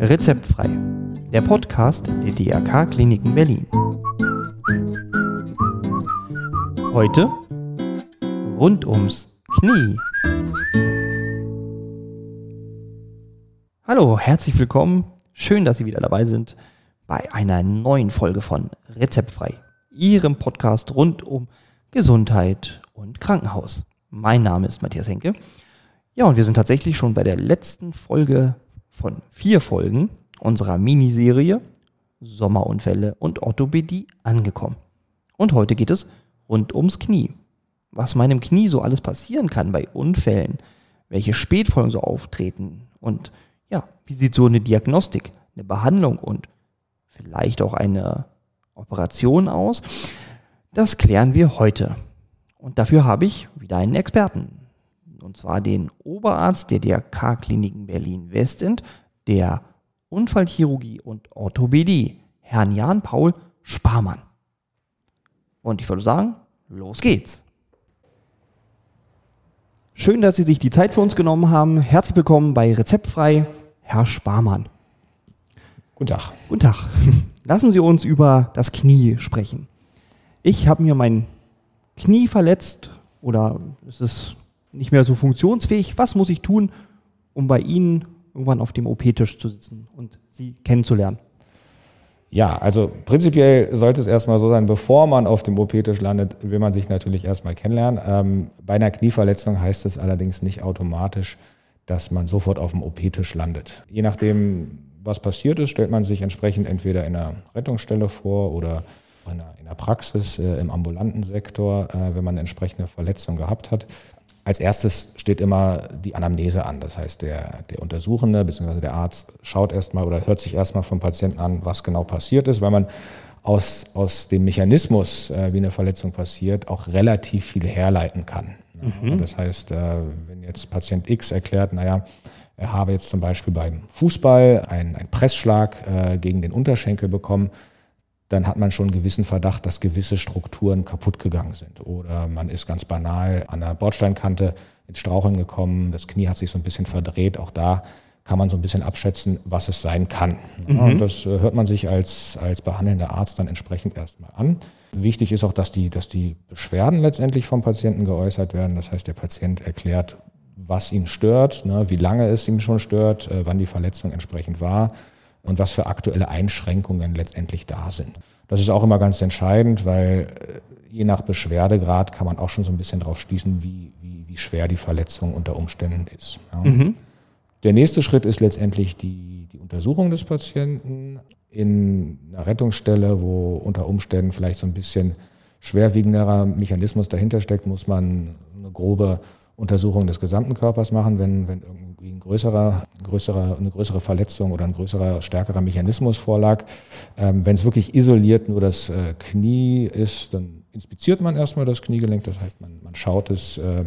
Rezeptfrei, der Podcast der DRK Kliniken Berlin. Heute rund ums Knie. Hallo, herzlich willkommen. Schön, dass Sie wieder dabei sind bei einer neuen Folge von Rezeptfrei, Ihrem Podcast rund um Gesundheit und Krankenhaus. Mein Name ist Matthias Henke. Ja, und wir sind tatsächlich schon bei der letzten Folge von vier Folgen unserer Miniserie Sommerunfälle und Orthopädie angekommen. Und heute geht es rund ums Knie. Was meinem Knie so alles passieren kann bei Unfällen, welche Spätfolgen so auftreten und ja, wie sieht so eine Diagnostik, eine Behandlung und vielleicht auch eine Operation aus, das klären wir heute. Und dafür habe ich wieder einen Experten. Und zwar den Oberarzt der DRK-Kliniken Berlin-Westend, der Unfallchirurgie und Orthopädie, Herrn Jan-Paul Sparmann. Und ich würde sagen, los geht's. Schön, dass Sie sich die Zeit für uns genommen haben. Herzlich willkommen bei Rezeptfrei, Herr Sparmann. Guten Tag. Guten Tag. Lassen Sie uns über das Knie sprechen. Ich habe mir mein Knie verletzt oder es ist nicht mehr so funktionsfähig. Was muss ich tun, um bei Ihnen irgendwann auf dem OP-Tisch zu sitzen und Sie kennenzulernen? Ja, also prinzipiell sollte es erstmal so sein, bevor man auf dem OP-Tisch landet, will man sich natürlich erstmal kennenlernen. Ähm, bei einer Knieverletzung heißt es allerdings nicht automatisch, dass man sofort auf dem OP-Tisch landet. Je nachdem, was passiert ist, stellt man sich entsprechend entweder in einer Rettungsstelle vor oder in der, Praxis, äh, im ambulanten Sektor, äh, wenn man eine entsprechende Verletzung gehabt hat. Als erstes steht immer die Anamnese an. Das heißt, der, der Untersuchende bzw. der Arzt schaut erstmal oder hört sich erstmal vom Patienten an, was genau passiert ist, weil man aus, aus dem Mechanismus, äh, wie eine Verletzung passiert, auch relativ viel herleiten kann. Mhm. Das heißt, äh, wenn jetzt Patient X erklärt, naja, er habe jetzt zum Beispiel beim Fußball einen, einen Pressschlag äh, gegen den Unterschenkel bekommen, dann hat man schon einen gewissen Verdacht, dass gewisse Strukturen kaputt gegangen sind. Oder man ist ganz banal an der Bordsteinkante ins Straucheln gekommen, das Knie hat sich so ein bisschen verdreht. Auch da kann man so ein bisschen abschätzen, was es sein kann. Mhm. Und das äh, hört man sich als, als behandelnder Arzt dann entsprechend erstmal an. Wichtig ist auch, dass die, dass die Beschwerden letztendlich vom Patienten geäußert werden. Das heißt, der Patient erklärt, was ihn stört, ne, wie lange es ihm schon stört, äh, wann die Verletzung entsprechend war und was für aktuelle Einschränkungen letztendlich da sind. Das ist auch immer ganz entscheidend, weil äh, je nach Beschwerdegrad kann man auch schon so ein bisschen drauf schließen, wie, wie, wie schwer die Verletzung unter Umständen ist. Ja. Mhm. Der nächste Schritt ist letztendlich die, die Untersuchung des Patienten in einer Rettungsstelle, wo unter Umständen vielleicht so ein bisschen schwerwiegenderer Mechanismus dahinter steckt, muss man eine grobe Untersuchung des gesamten Körpers machen, wenn, wenn irgendwie ein größerer, größerer, eine größere Verletzung oder ein größerer, stärkerer Mechanismus vorlag. Ähm, wenn es wirklich isoliert nur das äh, Knie ist, dann inspiziert man erstmal das Kniegelenk. Das heißt, man, man, schaut es, äh,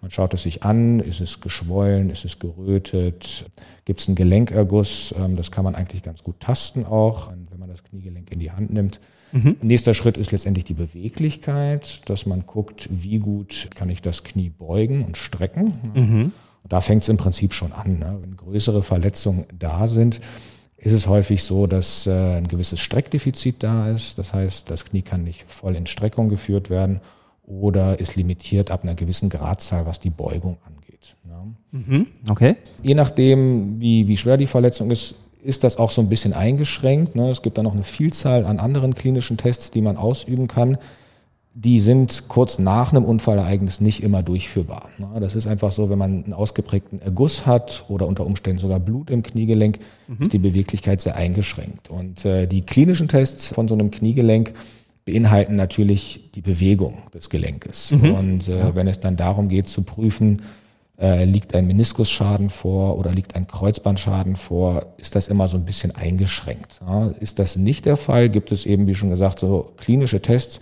man schaut es sich an. Ist es geschwollen? Ist es gerötet? Gibt es einen Gelenkerguss? Ähm, das kann man eigentlich ganz gut tasten auch, wenn man das Kniegelenk in die Hand nimmt. Mhm. Nächster Schritt ist letztendlich die Beweglichkeit, dass man guckt, wie gut kann ich das Knie beugen und strecken. Mhm. Und da fängt es im Prinzip schon an. Ne? Wenn größere Verletzungen da sind, ist es häufig so, dass äh, ein gewisses Streckdefizit da ist. Das heißt, das Knie kann nicht voll in Streckung geführt werden oder ist limitiert ab einer gewissen Gradzahl, was die Beugung angeht. Ne? Mhm. Okay. Je nachdem, wie, wie schwer die Verletzung ist, ist das auch so ein bisschen eingeschränkt. Ne? Es gibt da noch eine Vielzahl an anderen klinischen Tests, die man ausüben kann. Die sind kurz nach einem Unfallereignis nicht immer durchführbar. Ne? Das ist einfach so, wenn man einen ausgeprägten Erguss hat oder unter Umständen sogar Blut im Kniegelenk, mhm. ist die Beweglichkeit sehr eingeschränkt. Und äh, die klinischen Tests von so einem Kniegelenk beinhalten natürlich die Bewegung des Gelenkes. Mhm. Und äh, wenn es dann darum geht zu prüfen, äh, liegt ein Meniskusschaden vor oder liegt ein Kreuzbandschaden vor, ist das immer so ein bisschen eingeschränkt. Ist das nicht der Fall, gibt es eben, wie schon gesagt, so klinische Tests,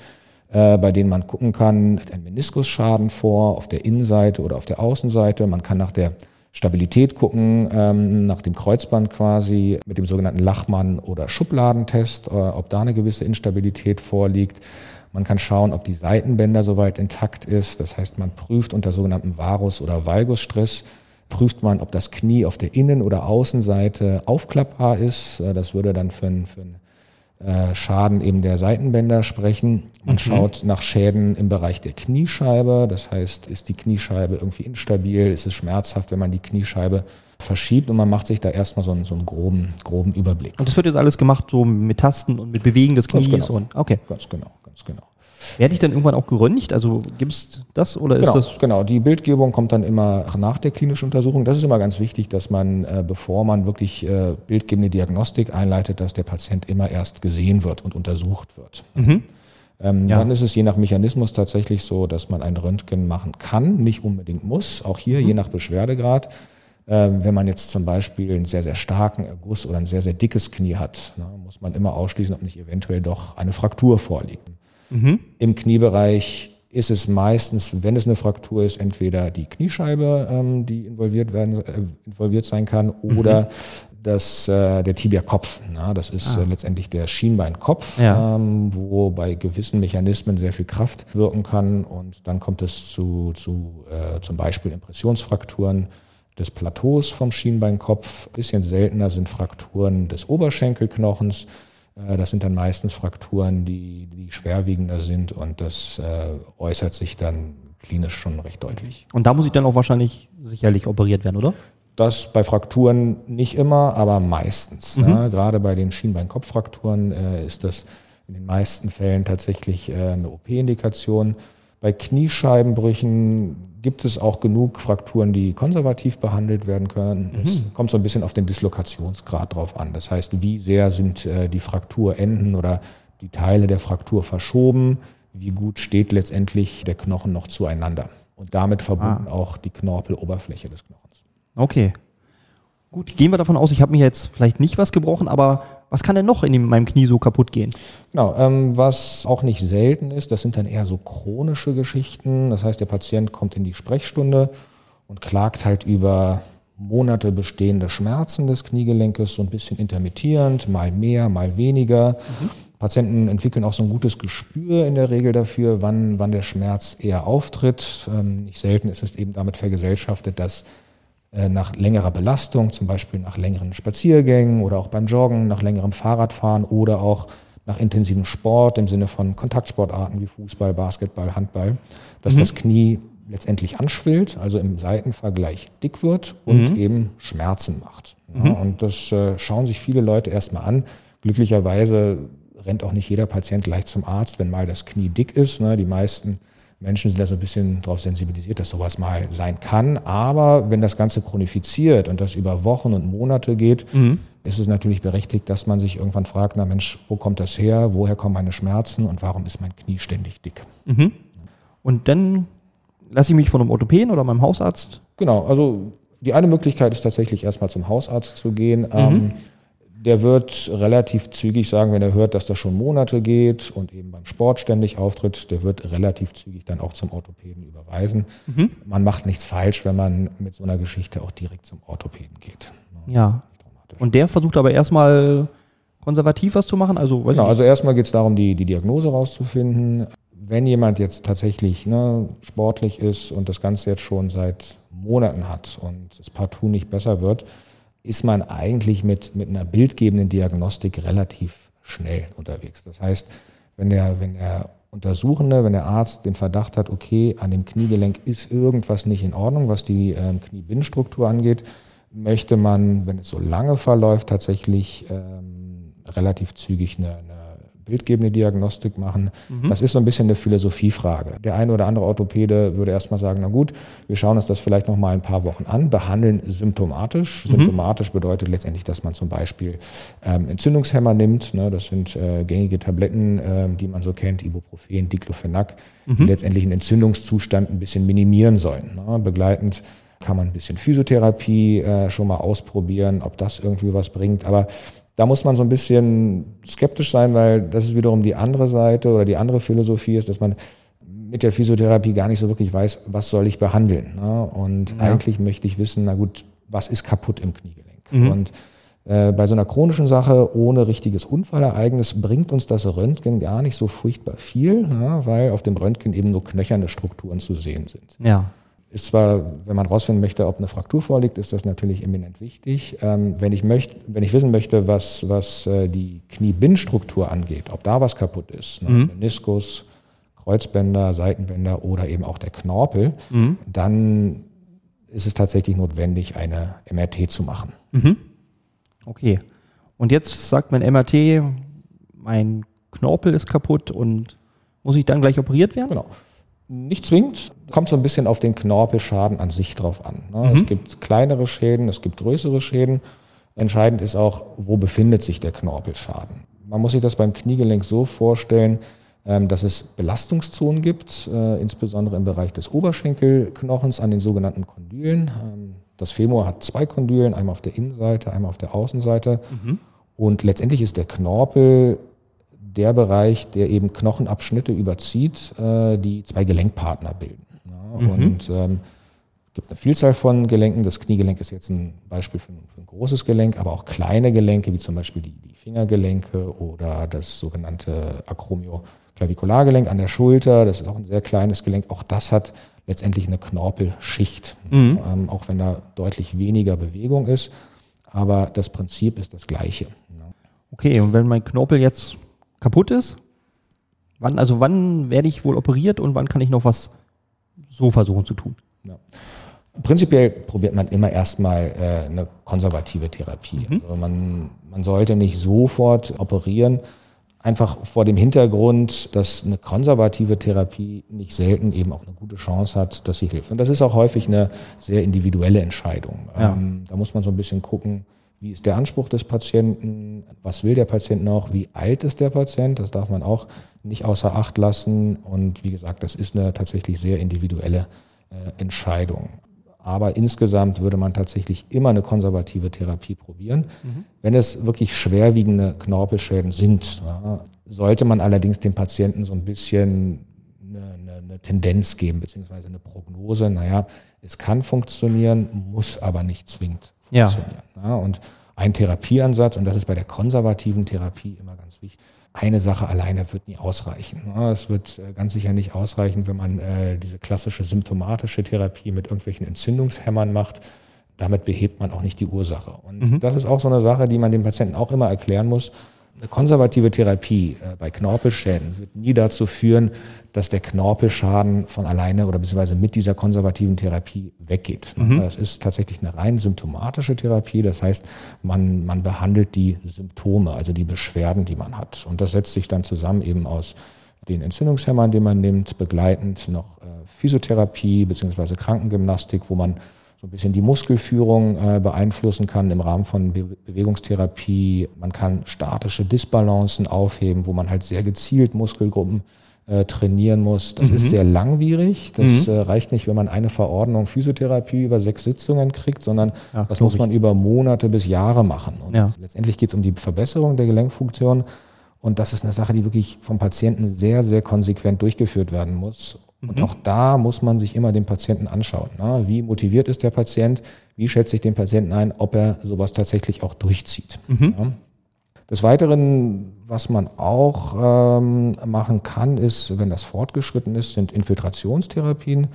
äh, bei denen man gucken kann, liegt ein Meniskusschaden vor auf der Innenseite oder auf der Außenseite. Man kann nach der Stabilität gucken, ähm, nach dem Kreuzband quasi mit dem sogenannten Lachmann- oder Schubladentest, äh, ob da eine gewisse Instabilität vorliegt. Man kann schauen, ob die Seitenbänder soweit intakt ist. Das heißt, man prüft unter sogenannten Varus- oder Valgusstress, prüft man, ob das Knie auf der Innen- oder Außenseite aufklappbar ist. Äh, Das würde dann für einen, für einen Schaden eben der Seitenbänder sprechen. Man schaut nach Schäden im Bereich der Kniescheibe. Das heißt, ist die Kniescheibe irgendwie instabil? Ist es schmerzhaft, wenn man die Kniescheibe verschiebt? Und man macht sich da erstmal so einen, so einen groben, groben Überblick. Und das wird jetzt alles gemacht so mit Tasten und mit Bewegen des Ganz Knies genau. und okay. Ganz genau, ganz genau. Werde ich dann irgendwann auch geröntgt? Also gibt's das oder ist Genau, das? genau, die Bildgebung kommt dann immer nach der klinischen Untersuchung. Das ist immer ganz wichtig, dass man, äh, bevor man wirklich äh, bildgebende Diagnostik einleitet, dass der Patient immer erst gesehen wird und untersucht wird. Ähm, Mhm. Ja. Dann ist es je nach Mechanismus tatsächlich so, dass man ein Röntgen machen kann, nicht unbedingt muss. Auch hier Mhm. je nach Beschwerdegrad. Ähm, wenn man jetzt zum Beispiel einen sehr, sehr starken Erguss oder ein sehr, sehr dickes Knie hat, ne, muss man immer ausschließen, ob nicht eventuell doch eine Fraktur vorliegt. Mhm. Im Kniebereich ist es meistens, wenn es eine Fraktur ist, entweder die Kniescheibe, ähm, die involviert werden, äh, involviert sein kann, oder das, äh, der Tibia-Kopf. Na, das ist äh, letztendlich der Schienbeinkopf, Ja. ähm, wo bei gewissen Mechanismen sehr viel Kraft wirken kann. Und dann kommt es zu, zu äh, zum Beispiel Impressionsfrakturen des Plateaus vom Schienbeinkopf. Bisschen seltener sind Frakturen des Oberschenkelknochens. Äh, Das sind dann meistens Frakturen, die, die schwerwiegender sind und das äh, äußert sich dann klinisch schon recht deutlich. Und da muss ich dann auch wahrscheinlich sicherlich operiert werden, oder? Das bei Frakturen nicht immer, aber meistens. Ne? Gerade bei den Schienbeinkopffrakturen äh, ist das in den meisten Fällen tatsächlich äh, eine OP-Indikation. Bei Kniescheibenbrüchen gibt es auch genug Frakturen, die konservativ behandelt werden können. Es kommt so ein bisschen auf den Dislokationsgrad drauf an. Das heißt, wie sehr sind äh, die Frakturenden oder die Teile der Fraktur verschoben, wie gut steht letztendlich der Knochen noch zueinander. Und damit verbunden auch die Knorpeloberfläche des Knochens. Okay. Gut, gehen wir davon aus, ich habe mir jetzt vielleicht nicht was gebrochen, aber was kann denn noch in meinem Knie so kaputt gehen? Genau, ähm, was auch nicht selten ist, das sind dann eher so chronische Geschichten. Das heißt, der Patient kommt in die Sprechstunde und klagt halt über Monate bestehende Schmerzen des Kniegelenkes, so ein bisschen intermittierend, mal mehr, mal weniger. Patienten entwickeln auch so ein gutes Gespür in der Regel dafür, wann, wann der Schmerz eher auftritt. Ähm, nicht selten ist es eben damit vergesellschaftet, dass nach längerer Belastung, zum Beispiel nach längeren Spaziergängen oder auch beim Joggen, nach längerem Fahrradfahren oder auch nach intensivem Sport im Sinne von Kontaktsportarten wie Fußball, Basketball, Handball, dass das Knie letztendlich anschwillt, also im Seitenvergleich dick wird und eben Schmerzen macht. Ja, und das äh, schauen sich viele Leute erstmal an. Glücklicherweise rennt auch nicht jeder Patient gleich zum Arzt, wenn mal das Knie dick ist. Ne? Die meisten Menschen sind da so ein bisschen darauf sensibilisiert, dass sowas mal sein kann. Aber wenn das Ganze chronifiziert und das über Wochen und Monate geht, ist es natürlich berechtigt, dass man sich irgendwann fragt, na Mensch, wo kommt das her? Woher kommen meine Schmerzen und warum ist mein Knie ständig dick? Und dann lasse ich mich von einem Orthopäden oder meinem Hausarzt. Genau, also die eine Möglichkeit ist tatsächlich erstmal zum Hausarzt zu gehen. Ähm, der wird relativ zügig sagen, wenn er hört, dass das schon Monate geht und eben beim Sport ständig auftritt, der wird relativ zügig dann auch zum Orthopäden überweisen. Man macht nichts falsch, wenn man mit so einer Geschichte auch direkt zum Orthopäden geht. Ja. Und der versucht aber erstmal konservativ was zu machen. Also, Genau, also erstmal geht es darum, die, die Diagnose rauszufinden. Wenn jemand jetzt tatsächlich ne, sportlich ist und das Ganze jetzt schon seit Monaten hat und es partout nicht besser wird, ist man eigentlich mit, mit einer bildgebenden Diagnostik relativ schnell unterwegs. Das heißt, wenn der, wenn der Untersuchende, wenn der Arzt den Verdacht hat, okay, an dem Kniegelenk ist irgendwas nicht in Ordnung, was die ähm, Kniebindstruktur angeht, möchte man, wenn es so lange verläuft, tatsächlich ähm, relativ zügig eine, eine bildgebende Diagnostik machen. Das ist so ein bisschen eine Philosophiefrage. Der eine oder andere Orthopäde würde erstmal sagen, na gut, wir schauen uns das vielleicht noch mal ein paar Wochen an, behandeln symptomatisch. Symptomatisch bedeutet letztendlich, dass man zum Beispiel ähm, Entzündungshemmer nimmt. Ne? Das sind äh, gängige Tabletten, ähm, die man so kennt, Ibuprofen, Diclofenac, die letztendlich einen Entzündungszustand ein bisschen minimieren sollen. Ne? Begleitend kann man ein bisschen Physiotherapie äh, schon mal ausprobieren, ob das irgendwie was bringt. Aber da muss man so ein bisschen skeptisch sein, weil das ist wiederum die andere Seite oder die andere Philosophie ist, dass man mit der Physiotherapie gar nicht so wirklich weiß, was soll ich behandeln. Ne? Und eigentlich möchte ich wissen, na gut, was ist kaputt im Kniegelenk? Und äh, bei so einer chronischen Sache ohne richtiges Unfallereignis bringt uns das Röntgen gar nicht so furchtbar viel, ja, weil auf dem Röntgen eben nur knöcherne Strukturen zu sehen sind. Ja. Ist zwar, wenn man rausfinden möchte, ob eine Fraktur vorliegt, ist das natürlich eminent wichtig. Ähm, wenn, ich möchte, wenn ich wissen möchte, was, was äh, die Kniebindstruktur angeht, ob da was kaputt ist, ne? mhm. Meniskus, Kreuzbänder, Seitenbänder oder eben auch der Knorpel, mhm. dann ist es tatsächlich notwendig, eine MRT zu machen. Mhm. Okay. Und jetzt sagt mein MRT, mein Knorpel ist kaputt und muss ich dann gleich operiert werden? Genau. Nicht zwingend, kommt so ein bisschen auf den Knorpelschaden an sich drauf an. Ne? Mhm. Es gibt kleinere Schäden, es gibt größere Schäden. Entscheidend ist auch, wo befindet sich der Knorpelschaden. Man muss sich das beim Kniegelenk so vorstellen, ähm, dass es Belastungszonen gibt, äh, insbesondere im Bereich des Oberschenkelknochens an den sogenannten Kondylen. Ähm, das Femur hat zwei Kondylen, einmal auf der Innenseite, einmal auf der Außenseite. Mhm. Und letztendlich ist der Knorpel der Bereich, der eben Knochenabschnitte überzieht, äh, die zwei Gelenkpartner bilden. Ja, mhm. Und ähm, gibt eine Vielzahl von Gelenken. Das Kniegelenk ist jetzt ein Beispiel für ein, für ein großes Gelenk, aber auch kleine Gelenke, wie zum Beispiel die, die Fingergelenke oder das sogenannte Acromio-Clavikulargelenk an der Schulter. Das ist auch ein sehr kleines Gelenk. Auch das hat letztendlich eine Knorpelschicht, mhm. ähm, auch wenn da deutlich weniger Bewegung ist. Aber das Prinzip ist das gleiche. Okay, und wenn mein Knorpel jetzt kaputt ist? Wann, also wann werde ich wohl operiert und wann kann ich noch was so versuchen zu tun? Ja. Prinzipiell probiert man immer erstmal äh, eine konservative Therapie. Mhm. Also man, man sollte nicht sofort operieren, einfach vor dem Hintergrund, dass eine konservative Therapie nicht selten eben auch eine gute Chance hat, dass sie hilft. Und das ist auch häufig eine sehr individuelle Entscheidung. Ja. Ähm, da muss man so ein bisschen gucken, wie ist der Anspruch des Patienten? Was will der Patient noch? Wie alt ist der Patient? Das darf man auch nicht außer Acht lassen. Und wie gesagt, das ist eine tatsächlich sehr individuelle äh, Entscheidung. Aber insgesamt würde man tatsächlich immer eine konservative Therapie probieren. Mhm. Wenn es wirklich schwerwiegende Knorpelschäden sind, ja, sollte man allerdings dem Patienten so ein bisschen eine, eine, eine Tendenz geben, beziehungsweise eine Prognose. Naja, es kann funktionieren, muss aber nicht zwingend funktionieren. Ja. ja. und ein Therapieansatz, und das ist bei der konservativen Therapie immer ganz wichtig, eine Sache alleine wird nie ausreichen. Es wird äh, ganz sicher nicht ausreichen, wenn man äh, diese klassische symptomatische Therapie mit irgendwelchen Entzündungshämmern macht. Damit behebt man auch nicht die Ursache. Und mhm. das ist auch so eine Sache, die man dem Patienten auch immer erklären muss. Eine konservative Therapie äh, bei Knorpelschäden wird nie dazu führen, dass der Knorpelschaden von alleine oder beziehungsweise mit dieser konservativen Therapie weggeht. Mhm. Das ist tatsächlich eine rein symptomatische Therapie. Das heißt, man, man behandelt die Symptome, also die Beschwerden, die man hat. Und das setzt sich dann zusammen eben aus den Entzündungshämmern, die man nimmt, begleitend noch äh, Physiotherapie beziehungsweise Krankengymnastik, wo man so ein bisschen die Muskelführung äh, beeinflussen kann im Rahmen von Be Bewegungstherapie. Man kann statische Disbalancen aufheben, wo man halt sehr gezielt Muskelgruppen äh, trainieren muss. Das mhm. ist sehr langwierig. Das mhm. äh, reicht nicht, wenn man eine Verordnung Physiotherapie über sechs Sitzungen kriegt, sondern Ach, das muss man über Monate bis Jahre machen. Und ja. letztendlich geht es um die Verbesserung der Gelenkfunktion. Und das ist eine Sache, die wirklich vom Patienten sehr, sehr konsequent durchgeführt werden muss. Und mhm. auch da muss man sich immer den Patienten anschauen. Ne? Wie motiviert ist der Patient? Wie schätze ich den Patienten ein, ob er sowas tatsächlich auch durchzieht? Mhm. Ja? Des Weiteren, was man auch ähm, machen kann, ist, wenn das fortgeschritten ist, sind Infiltrationstherapien.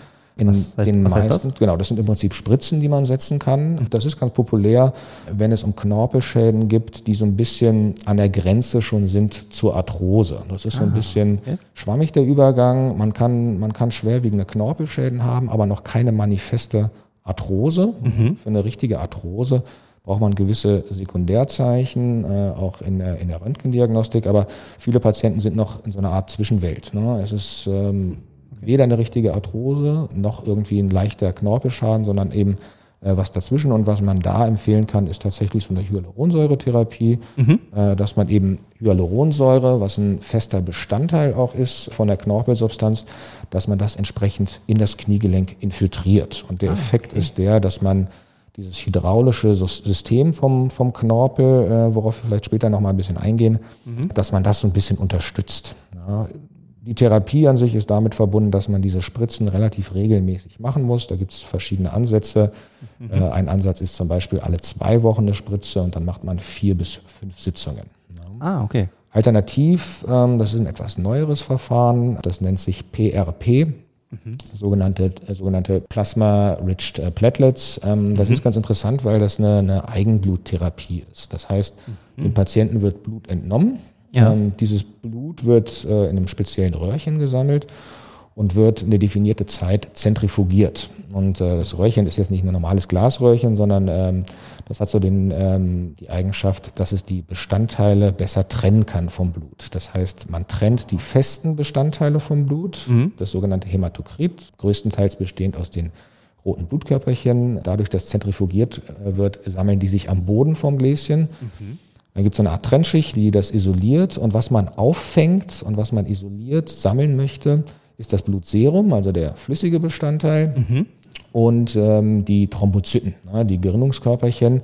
In was, den was meisten, das? genau, das sind im Prinzip Spritzen, die man setzen kann. Das ist ganz populär, wenn es um Knorpelschäden gibt, die so ein bisschen an der Grenze schon sind zur Arthrose. Das ist so ein Aha, bisschen okay. schwammig der Übergang. Man kann, man kann schwerwiegende Knorpelschäden haben, aber noch keine manifeste Arthrose. Mhm. Für eine richtige Arthrose braucht man gewisse Sekundärzeichen, äh, auch in der, in der Röntgendiagnostik. Aber viele Patienten sind noch in so einer Art Zwischenwelt. Ne? Es ist ähm, weder eine richtige Arthrose noch irgendwie ein leichter Knorpelschaden, sondern eben äh, was dazwischen. Und was man da empfehlen kann, ist tatsächlich so eine Hyaluronsäuretherapie, mhm. äh, dass man eben Hyaluronsäure, was ein fester Bestandteil auch ist von der Knorpelsubstanz, dass man das entsprechend in das Kniegelenk infiltriert. Und der ah, Effekt okay. ist der, dass man dieses hydraulische System vom, vom Knorpel, äh, worauf wir vielleicht später noch mal ein bisschen eingehen, mhm. dass man das so ein bisschen unterstützt. Ja, die Therapie an sich ist damit verbunden, dass man diese Spritzen relativ regelmäßig machen muss. Da gibt es verschiedene Ansätze. Mhm. Äh, ein Ansatz ist zum Beispiel alle zwei Wochen eine Spritze und dann macht man vier bis fünf Sitzungen. Ah, okay. Alternativ, ähm, das ist ein etwas neueres Verfahren, das nennt sich PRP, sogenannte, äh, sogenannte Plasma-Rich äh, Platelets. Ähm, das ist ganz interessant, weil das eine, eine Eigenbluttherapie ist. Das heißt, dem Patienten wird Blut entnommen. Ja. Ähm, dieses Blut wird äh, in einem speziellen Röhrchen gesammelt und wird eine definierte Zeit zentrifugiert. Und äh, das Röhrchen ist jetzt nicht ein normales Glasröhrchen, sondern ähm, das hat so den, ähm, die Eigenschaft, dass es die Bestandteile besser trennen kann vom Blut. Das heißt, man trennt die festen Bestandteile vom Blut, das sogenannte Hämatokrit, größtenteils bestehend aus den roten Blutkörperchen. Dadurch, dass zentrifugiert äh, wird, sammeln die sich am Boden vom Gläschen. Dann gibt es eine Art Trennschicht, die das isoliert. Und was man auffängt und was man isoliert, sammeln möchte, ist das Blutserum, also der flüssige Bestandteil. Und ähm, die Thrombozyten, ne, die Gerinnungskörperchen.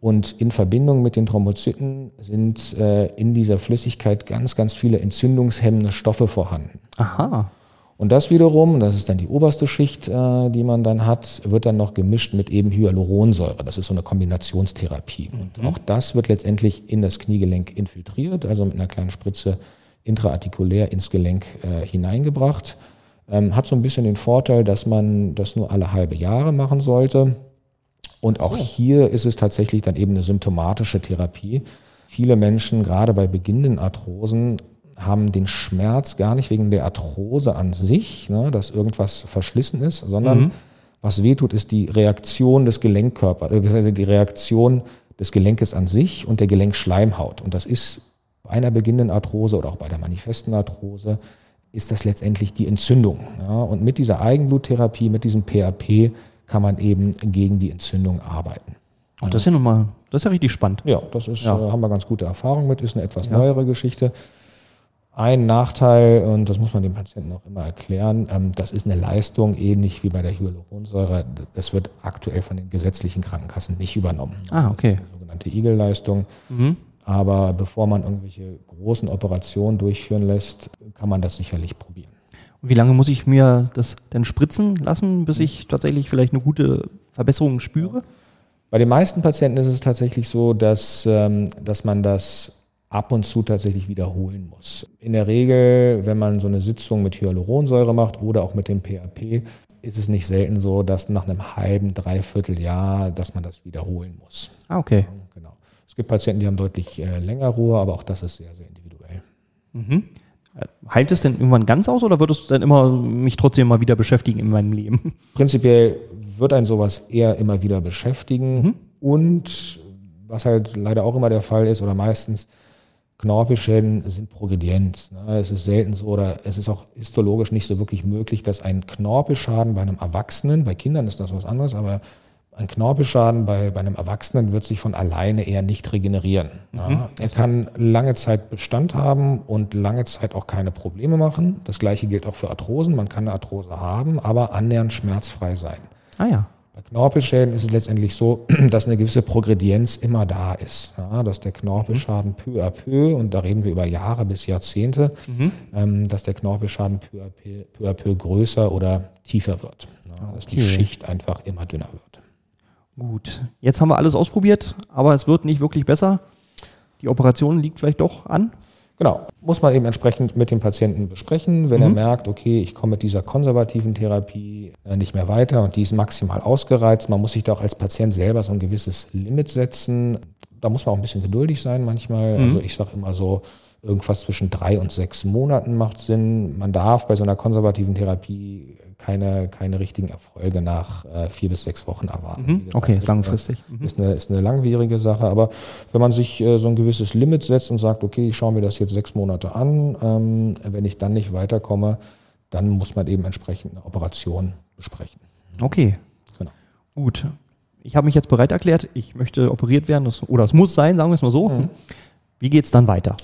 Und in Verbindung mit den Thrombozyten sind äh, in dieser Flüssigkeit ganz, ganz viele entzündungshemmende Stoffe vorhanden. Aha. Und das wiederum, das ist dann die oberste Schicht, äh, die man dann hat, wird dann noch gemischt mit eben Hyaluronsäure. Das ist so eine Kombinationstherapie. Und auch das wird letztendlich in das Kniegelenk infiltriert, also mit einer kleinen Spritze intraartikulär ins Gelenk äh, hineingebracht. Ähm, hat so ein bisschen den Vorteil, dass man das nur alle halbe Jahre machen sollte. Und auch hier ist es tatsächlich dann eben eine symptomatische Therapie. Viele Menschen, gerade bei beginnenden Arthrosen, haben den Schmerz gar nicht wegen der Arthrose an sich, ne, dass irgendwas verschlissen ist, sondern was wehtut, ist die Reaktion des Gelenkkörpers, äh, beziehungsweise die Reaktion des Gelenkes an sich und der Gelenkschleimhaut. Und das ist bei einer beginnenden Arthrose oder auch bei der manifesten Arthrose ist das letztendlich die Entzündung. Ja, und mit dieser Eigenbluttherapie, mit diesem PAP kann man eben gegen die Entzündung arbeiten. Und das ist ja nochmal, das ist ja richtig spannend. Ja, das ist, Ja. Äh, haben wir ganz gute Erfahrung mit, ist eine etwas Ja. neuere Geschichte. Ein Nachteil, und das muss man dem Patienten auch immer erklären, ähm, das ist eine Leistung, ähnlich wie bei der Hyaluronsäure. Das wird aktuell von den gesetzlichen Krankenkassen nicht übernommen. Ah, okay. Das ist die sogenannte Igel-Leistung. Aber bevor man irgendwelche großen Operationen durchführen lässt, kann man das sicherlich probieren. Und wie lange muss ich mir das denn spritzen lassen, bis ich tatsächlich vielleicht eine gute Verbesserung spüre? Bei den meisten Patienten ist es tatsächlich so, dass, ähm, dass man das ab und zu tatsächlich wiederholen muss. In der Regel, wenn man so eine Sitzung mit Hyaluronsäure macht oder auch mit dem PAP, ist es nicht selten so, dass nach einem halben, dreiviertel Jahr, dass man das wiederholen muss. Ah, okay. Genau. Es gibt Patienten, die haben deutlich äh, länger Ruhe, aber auch das ist sehr, sehr individuell. Heilt es denn irgendwann ganz aus oder wird es dann immer mich trotzdem mal wieder beschäftigen in meinem Leben? Prinzipiell wird ein sowas eher immer wieder beschäftigen und was halt leider auch immer der Fall ist oder meistens Knorpelschäden sind progredient. Ne? Es ist selten so oder es ist auch histologisch nicht so wirklich möglich, dass ein Knorpelschaden bei einem Erwachsenen, bei Kindern ist das was anderes, aber ein Knorpelschaden bei, bei einem Erwachsenen wird sich von alleine eher nicht regenerieren. Ja? Er kann lange Zeit Bestand haben und lange Zeit auch keine Probleme machen. Das gleiche gilt auch für Arthrosen. Man kann eine Arthrose haben, aber annähernd schmerzfrei sein. Ah ja. Bei Knorpelschäden ist es letztendlich so, dass eine gewisse Progredienz immer da ist. Ja, dass der Knorpelschaden peu à peu, und da reden wir über Jahre bis Jahrzehnte, ähm, dass der Knorpelschaden peu à peu, peu, à peu größer oder tiefer wird. Ja, Dass die Okay. Schicht einfach immer dünner wird. Gut. Jetzt haben wir alles ausprobiert, aber es wird nicht wirklich besser. Die Operation liegt vielleicht doch an. Genau, muss man eben entsprechend mit dem Patienten besprechen, wenn er merkt, okay, ich komme mit dieser konservativen Therapie äh, nicht mehr weiter und die ist maximal ausgereizt. Man muss sich da auch als Patient selber so ein gewisses Limit setzen. Da muss man auch ein bisschen geduldig sein manchmal. Also ich sage immer so, irgendwas zwischen drei und sechs Monaten macht Sinn. Man darf bei so einer konservativen Therapie keine, keine richtigen Erfolge nach äh, vier bis sechs Wochen erwarten. Gesagt, Okay, ist langfristig. Eine, ist, eine, ist eine langwierige Sache, aber wenn man sich äh, so ein gewisses Limit setzt und sagt, okay, ich schaue mir das jetzt sechs Monate an, ähm, wenn ich dann nicht weiterkomme, dann muss man eben entsprechend eine Operation besprechen. Okay, Genau. gut. Ich habe mich jetzt bereit erklärt. Ich möchte operiert werden. Das, oder es muss sein, sagen wir es mal so. Wie geht's dann weiter?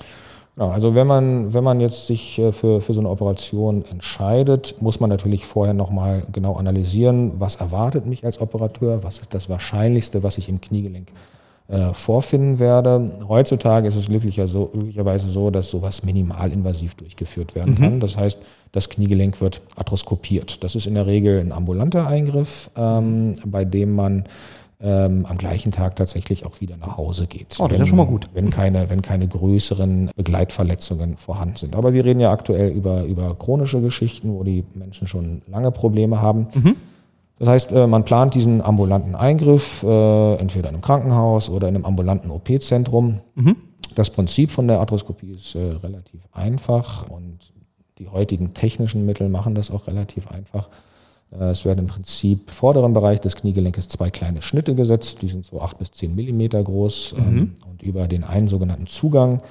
Genau, also wenn man, wenn man jetzt sich äh, für, für so eine Operation entscheidet, muss man natürlich vorher nochmal genau analysieren, was erwartet mich als Operateur, was ist das Wahrscheinlichste, was ich im Kniegelenk äh, vorfinden werde. Heutzutage ist es glücklicher so, glücklicherweise so, dass sowas minimalinvasiv durchgeführt werden kann. Das heißt, das Kniegelenk wird arthroskopiert. Das ist in der Regel ein ambulanter Eingriff, ähm, bei dem man ähm, am gleichen Tag tatsächlich auch wieder nach Hause geht. Oh, das ist wenn, ja schon mal gut. Wenn keine, wenn keine größeren Begleitverletzungen vorhanden sind. Aber wir reden ja aktuell über, über chronische Geschichten, wo die Menschen schon lange Probleme haben. Mhm. Das heißt, äh, man plant diesen ambulanten Eingriff, äh, entweder in einem Krankenhaus oder in einem ambulanten OP-Zentrum. Mhm. Das Prinzip von der Arthroskopie ist äh, relativ einfach und die heutigen technischen Mittel machen das auch relativ einfach. Äh, Es werden im Prinzip im vorderen Bereich des Kniegelenkes zwei kleine Schnitte gesetzt, die sind so acht bis zehn Millimeter groß. ähm, Und über den einen sogenannten Zugang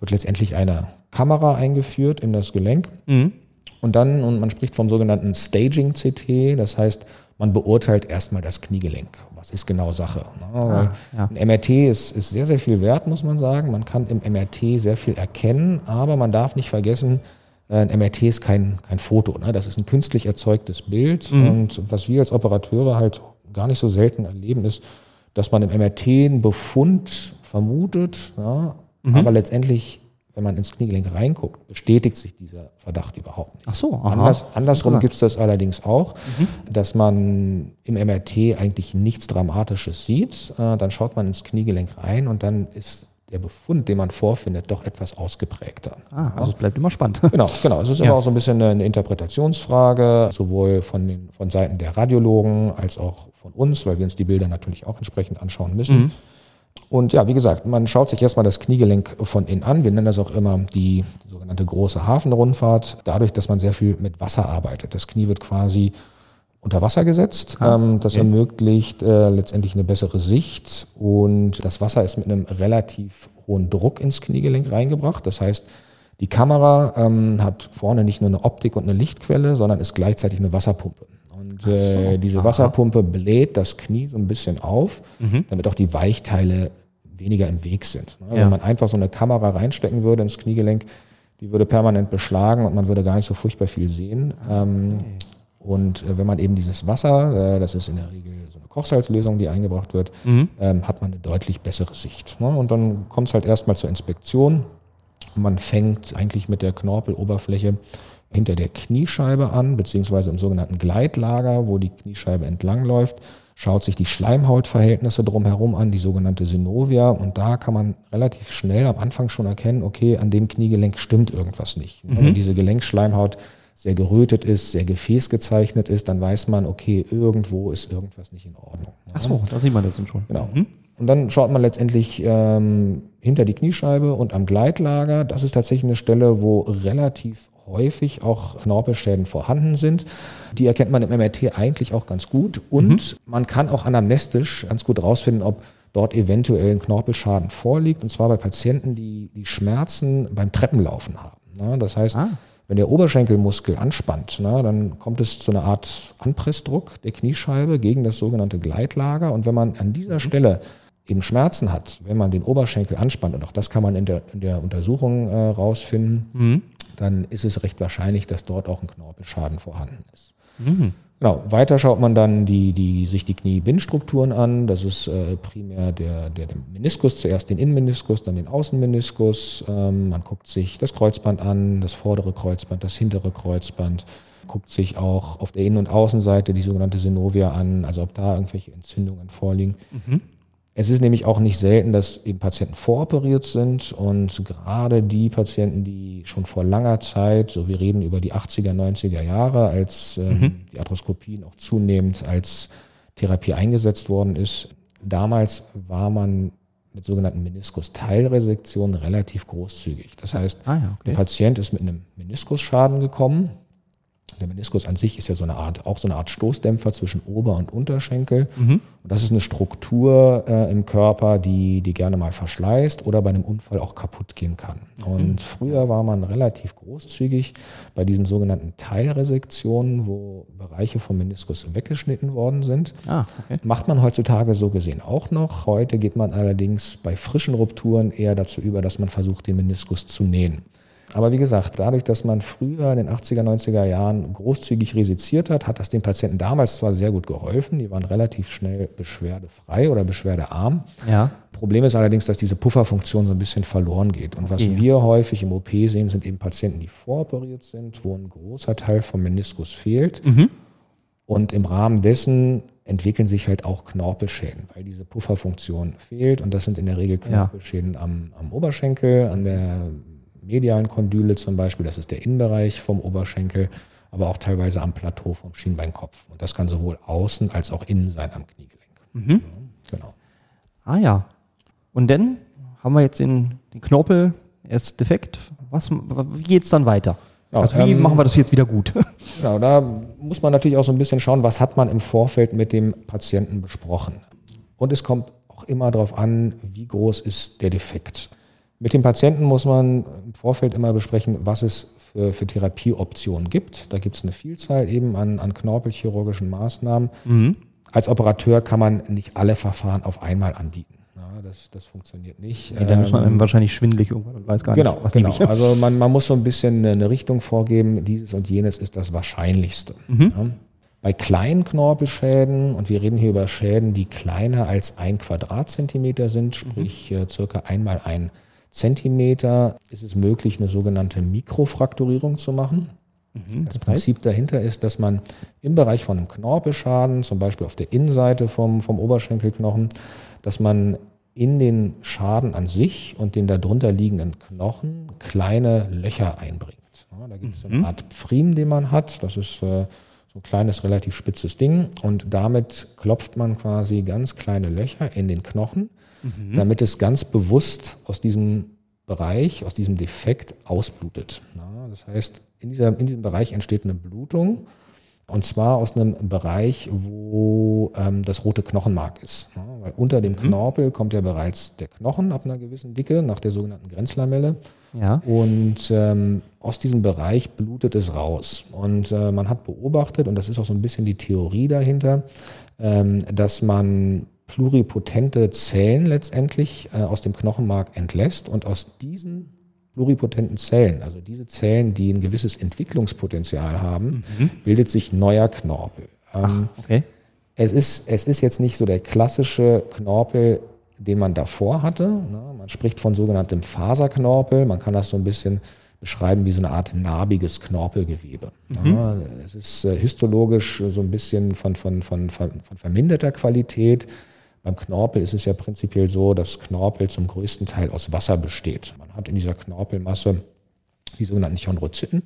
wird letztendlich eine Kamera eingeführt in das Gelenk. Mhm. Und dann, und man spricht vom sogenannten Staging-CT, das heißt, man beurteilt erstmal das Kniegelenk. Was ist genau Sache? Ne? Weil ja. Ein MRT ist, ist sehr, sehr viel wert, muss man sagen. Man kann im MRT sehr viel erkennen, aber man darf nicht vergessen, ein MRT ist kein, kein Foto. Ne? Das ist ein künstlich erzeugtes Bild. Und was wir als Operateure halt gar nicht so selten erleben, ist, dass man im MRT einen Befund vermutet, ja, aber letztendlich, wenn man ins Kniegelenk reinguckt, bestätigt sich dieser Verdacht überhaupt nicht. Ach so, aha. Anders, andersrum gibt es das allerdings auch, dass man im MRT eigentlich nichts Dramatisches sieht. Äh, Dann schaut man ins Kniegelenk rein und dann ist der Befund, den man vorfindet, doch etwas ausgeprägter. Ah, also es bleibt immer spannend. Genau, genau. Es ist Ja. immer auch so ein bisschen eine Interpretationsfrage, sowohl von den von Seiten der Radiologen als auch von uns, weil wir uns die Bilder natürlich auch entsprechend anschauen müssen. Und ja, wie gesagt, man schaut sich erstmal das Kniegelenk von innen an. Wir nennen das auch immer die sogenannte große Hafenrundfahrt, dadurch, dass man sehr viel mit Wasser arbeitet. Das Knie wird quasi unter Wasser gesetzt. ähm, das ermöglicht äh, letztendlich eine bessere Sicht und das Wasser ist mit einem relativ hohen Druck ins Kniegelenk reingebracht. Das heißt, die Kamera ähm, hat vorne nicht nur eine Optik und eine Lichtquelle, sondern ist gleichzeitig eine Wasserpumpe. Und äh, diese Wasserpumpe bläht das Knie so ein bisschen auf, damit auch die Weichteile weniger im Weg sind. Ne? Ja. Wenn man einfach so eine Kamera reinstecken würde ins Kniegelenk, die würde permanent beschlagen und man würde gar nicht so furchtbar viel sehen. Ähm, und äh, wenn man eben dieses Wasser, äh, das ist in der Regel so eine Kochsalzlösung, die eingebracht wird, ähm, hat man eine deutlich bessere Sicht. Ne? Und dann kommt es halt erstmal zur Inspektion. Man fängt eigentlich mit der Knorpeloberfläche hinter der Kniescheibe an, beziehungsweise im sogenannten Gleitlager, wo die Kniescheibe entlangläuft, schaut sich die Schleimhautverhältnisse drumherum an, die sogenannte Synovia. Und da kann man relativ schnell am Anfang schon erkennen, okay, an dem Kniegelenk stimmt irgendwas nicht. Wenn diese Gelenkschleimhaut sehr gerötet ist, sehr gefäßgezeichnet ist, dann weiß man, okay, irgendwo ist irgendwas nicht in Ordnung. Ach so, da sieht man das dann schon. Genau. Und dann schaut man letztendlich ähm, hinter die Kniescheibe und am Gleitlager. Das ist tatsächlich eine Stelle, wo relativ häufig auch Knorpelschäden vorhanden sind. Die erkennt man im MRT eigentlich auch ganz gut. Und man kann auch anamnestisch ganz gut rausfinden, ob dort eventuell ein Knorpelschaden vorliegt. Und zwar bei Patienten, die, die Schmerzen beim Treppenlaufen haben. Ja, das heißt, Ah. Wenn der Oberschenkelmuskel anspannt, na, dann kommt es zu einer Art Anpressdruck der Kniescheibe gegen das sogenannte Gleitlager. Und wenn man an dieser Stelle eben Schmerzen hat, wenn man den Oberschenkel anspannt, und auch das kann man in der, in der Untersuchung äh, rausfinden, dann ist es recht wahrscheinlich, dass dort auch ein Knorpelschaden vorhanden ist. Genau, weiter schaut man dann die, die, sich die Kniebindstrukturen an. Das ist äh, primär der, der, der Meniskus, zuerst den Innenmeniskus, dann den Außenmeniskus. Ähm, man guckt sich das Kreuzband an, das vordere Kreuzband, das hintere Kreuzband. Guckt sich auch auf der Innen- und Außenseite die sogenannte Synovia an, also ob da irgendwelche Entzündungen vorliegen. Es ist nämlich auch nicht selten, dass eben Patienten voroperiert sind und gerade die Patienten, die schon vor langer Zeit, so wir reden über die 80er, 90er Jahre, als ähm, die Arthroskopie noch zunehmend als Therapie eingesetzt worden ist, damals war man mit sogenannten Meniskus-Teilresektionen relativ großzügig. Das heißt, Ah ja, okay. der Patient ist mit einem Meniskusschaden gekommen. Der Meniskus an sich ist ja so eine Art, auch so eine Art Stoßdämpfer zwischen Ober- und Unterschenkel. Und das ist eine Struktur äh, im Körper, die, die gerne mal verschleißt oder bei einem Unfall auch kaputt gehen kann. Und früher war man relativ großzügig bei diesen sogenannten Teilresektionen, wo Bereiche vom Meniskus weggeschnitten worden sind. Ah, okay. Macht man heutzutage so gesehen auch noch. Heute geht man allerdings bei frischen Rupturen eher dazu über, dass man versucht, den Meniskus zu nähen. Aber wie gesagt, dadurch, dass man früher in den 80er, 90er Jahren großzügig resiziert hat, hat das den Patienten damals zwar sehr gut geholfen. Die waren relativ schnell beschwerdefrei oder beschwerdearm. Ja. Problem ist allerdings, dass diese Pufferfunktion so ein bisschen verloren geht. Und was Okay. wir häufig im OP sehen, sind eben Patienten, die voroperiert sind, wo ein großer Teil vom Meniskus fehlt. Und im Rahmen dessen entwickeln sich halt auch Knorpelschäden, weil diese Pufferfunktion fehlt und das sind in der Regel Knorpelschäden ja. am, am Oberschenkel, an der medialen Kondyle zum Beispiel, das ist der Innenbereich vom Oberschenkel, aber auch teilweise am Plateau vom Schienbeinkopf. Und das kann sowohl außen als auch innen sein am Kniegelenk. Mhm. Genau. Ah ja. Und dann haben wir jetzt den, den Knorpel, er ist defekt. Was, wie geht es dann weiter? Ja, also wie ähm, machen wir das jetzt wieder gut? Genau, da muss man natürlich auch so ein bisschen schauen, was hat man im Vorfeld mit dem Patienten besprochen. Und es kommt auch immer darauf an, wie groß ist der Defekt. Mit dem Patienten muss man im Vorfeld immer besprechen, was es für, für Therapieoptionen gibt. Da gibt es eine Vielzahl eben an, an knorpelchirurgischen Maßnahmen. Mhm. Als Operateur kann man nicht alle Verfahren auf einmal anbieten das, das funktioniert nicht. Nee, dann ist man ähm, wahrscheinlich schwindelig irgendwann und weiß gar genau, nicht, was Genau, genau. Also man, man muss so ein bisschen eine Richtung vorgeben, dieses und jenes ist das Wahrscheinlichste. Mhm. Ja. Bei kleinen Knorpelschäden, und wir reden hier über Schäden, die kleiner als ein Quadratzentimeter sind, sprich mhm. circa einmal ein Zentimeter, ist es möglich, eine sogenannte Mikrofrakturierung zu machen. Mhm, das, das Prinzip dahinter ist, dass man im Bereich von einem Knorpelschaden, zum Beispiel auf der Innenseite vom, vom Oberschenkelknochen, dass man in den Schaden an sich und den darunter liegenden Knochen kleine Löcher einbringt. Ja, da gibt es mhm. eine Art Pfriem, den man hat. Das ist äh, so ein kleines, relativ spitzes Ding. Und damit klopft man quasi ganz kleine Löcher in den Knochen, mhm. damit es ganz bewusst aus diesem Bereich, aus diesem Defekt ausblutet. Ja, das heißt, in, dieser, in diesem Bereich entsteht eine Blutung und zwar aus einem Bereich, wo ähm, das rote Knochenmark ist. Ja, weil unter dem mhm. Knorpel kommt ja bereits der Knochen ab einer gewissen Dicke, nach der sogenannten Grenzlamelle. Ja. Und ähm, aus diesem Bereich blutet es raus. Und äh, man hat beobachtet, und das ist auch so ein bisschen die Theorie dahinter, ähm, dass man pluripotente Zellen letztendlich äh, aus dem Knochenmark entlässt und aus diesen pluripotenten Zellen, also diese Zellen, die ein gewisses Entwicklungspotenzial haben, mhm. bildet sich neuer Knorpel. Ach, ähm, okay. Es ist, es ist jetzt nicht so der klassische Knorpel, den man davor hatte. Ne? Man spricht von sogenanntem Faserknorpel. Man kann das so ein bisschen beschreiben wie so eine Art narbiges Knorpelgewebe. Mhm. Es ist äh, histologisch so ein bisschen von, von, von, von verminderter Qualität. Beim Knorpel ist es ja prinzipiell so, dass Knorpel zum größten Teil aus Wasser besteht. Man hat in dieser Knorpelmasse die sogenannten Chondrozyten.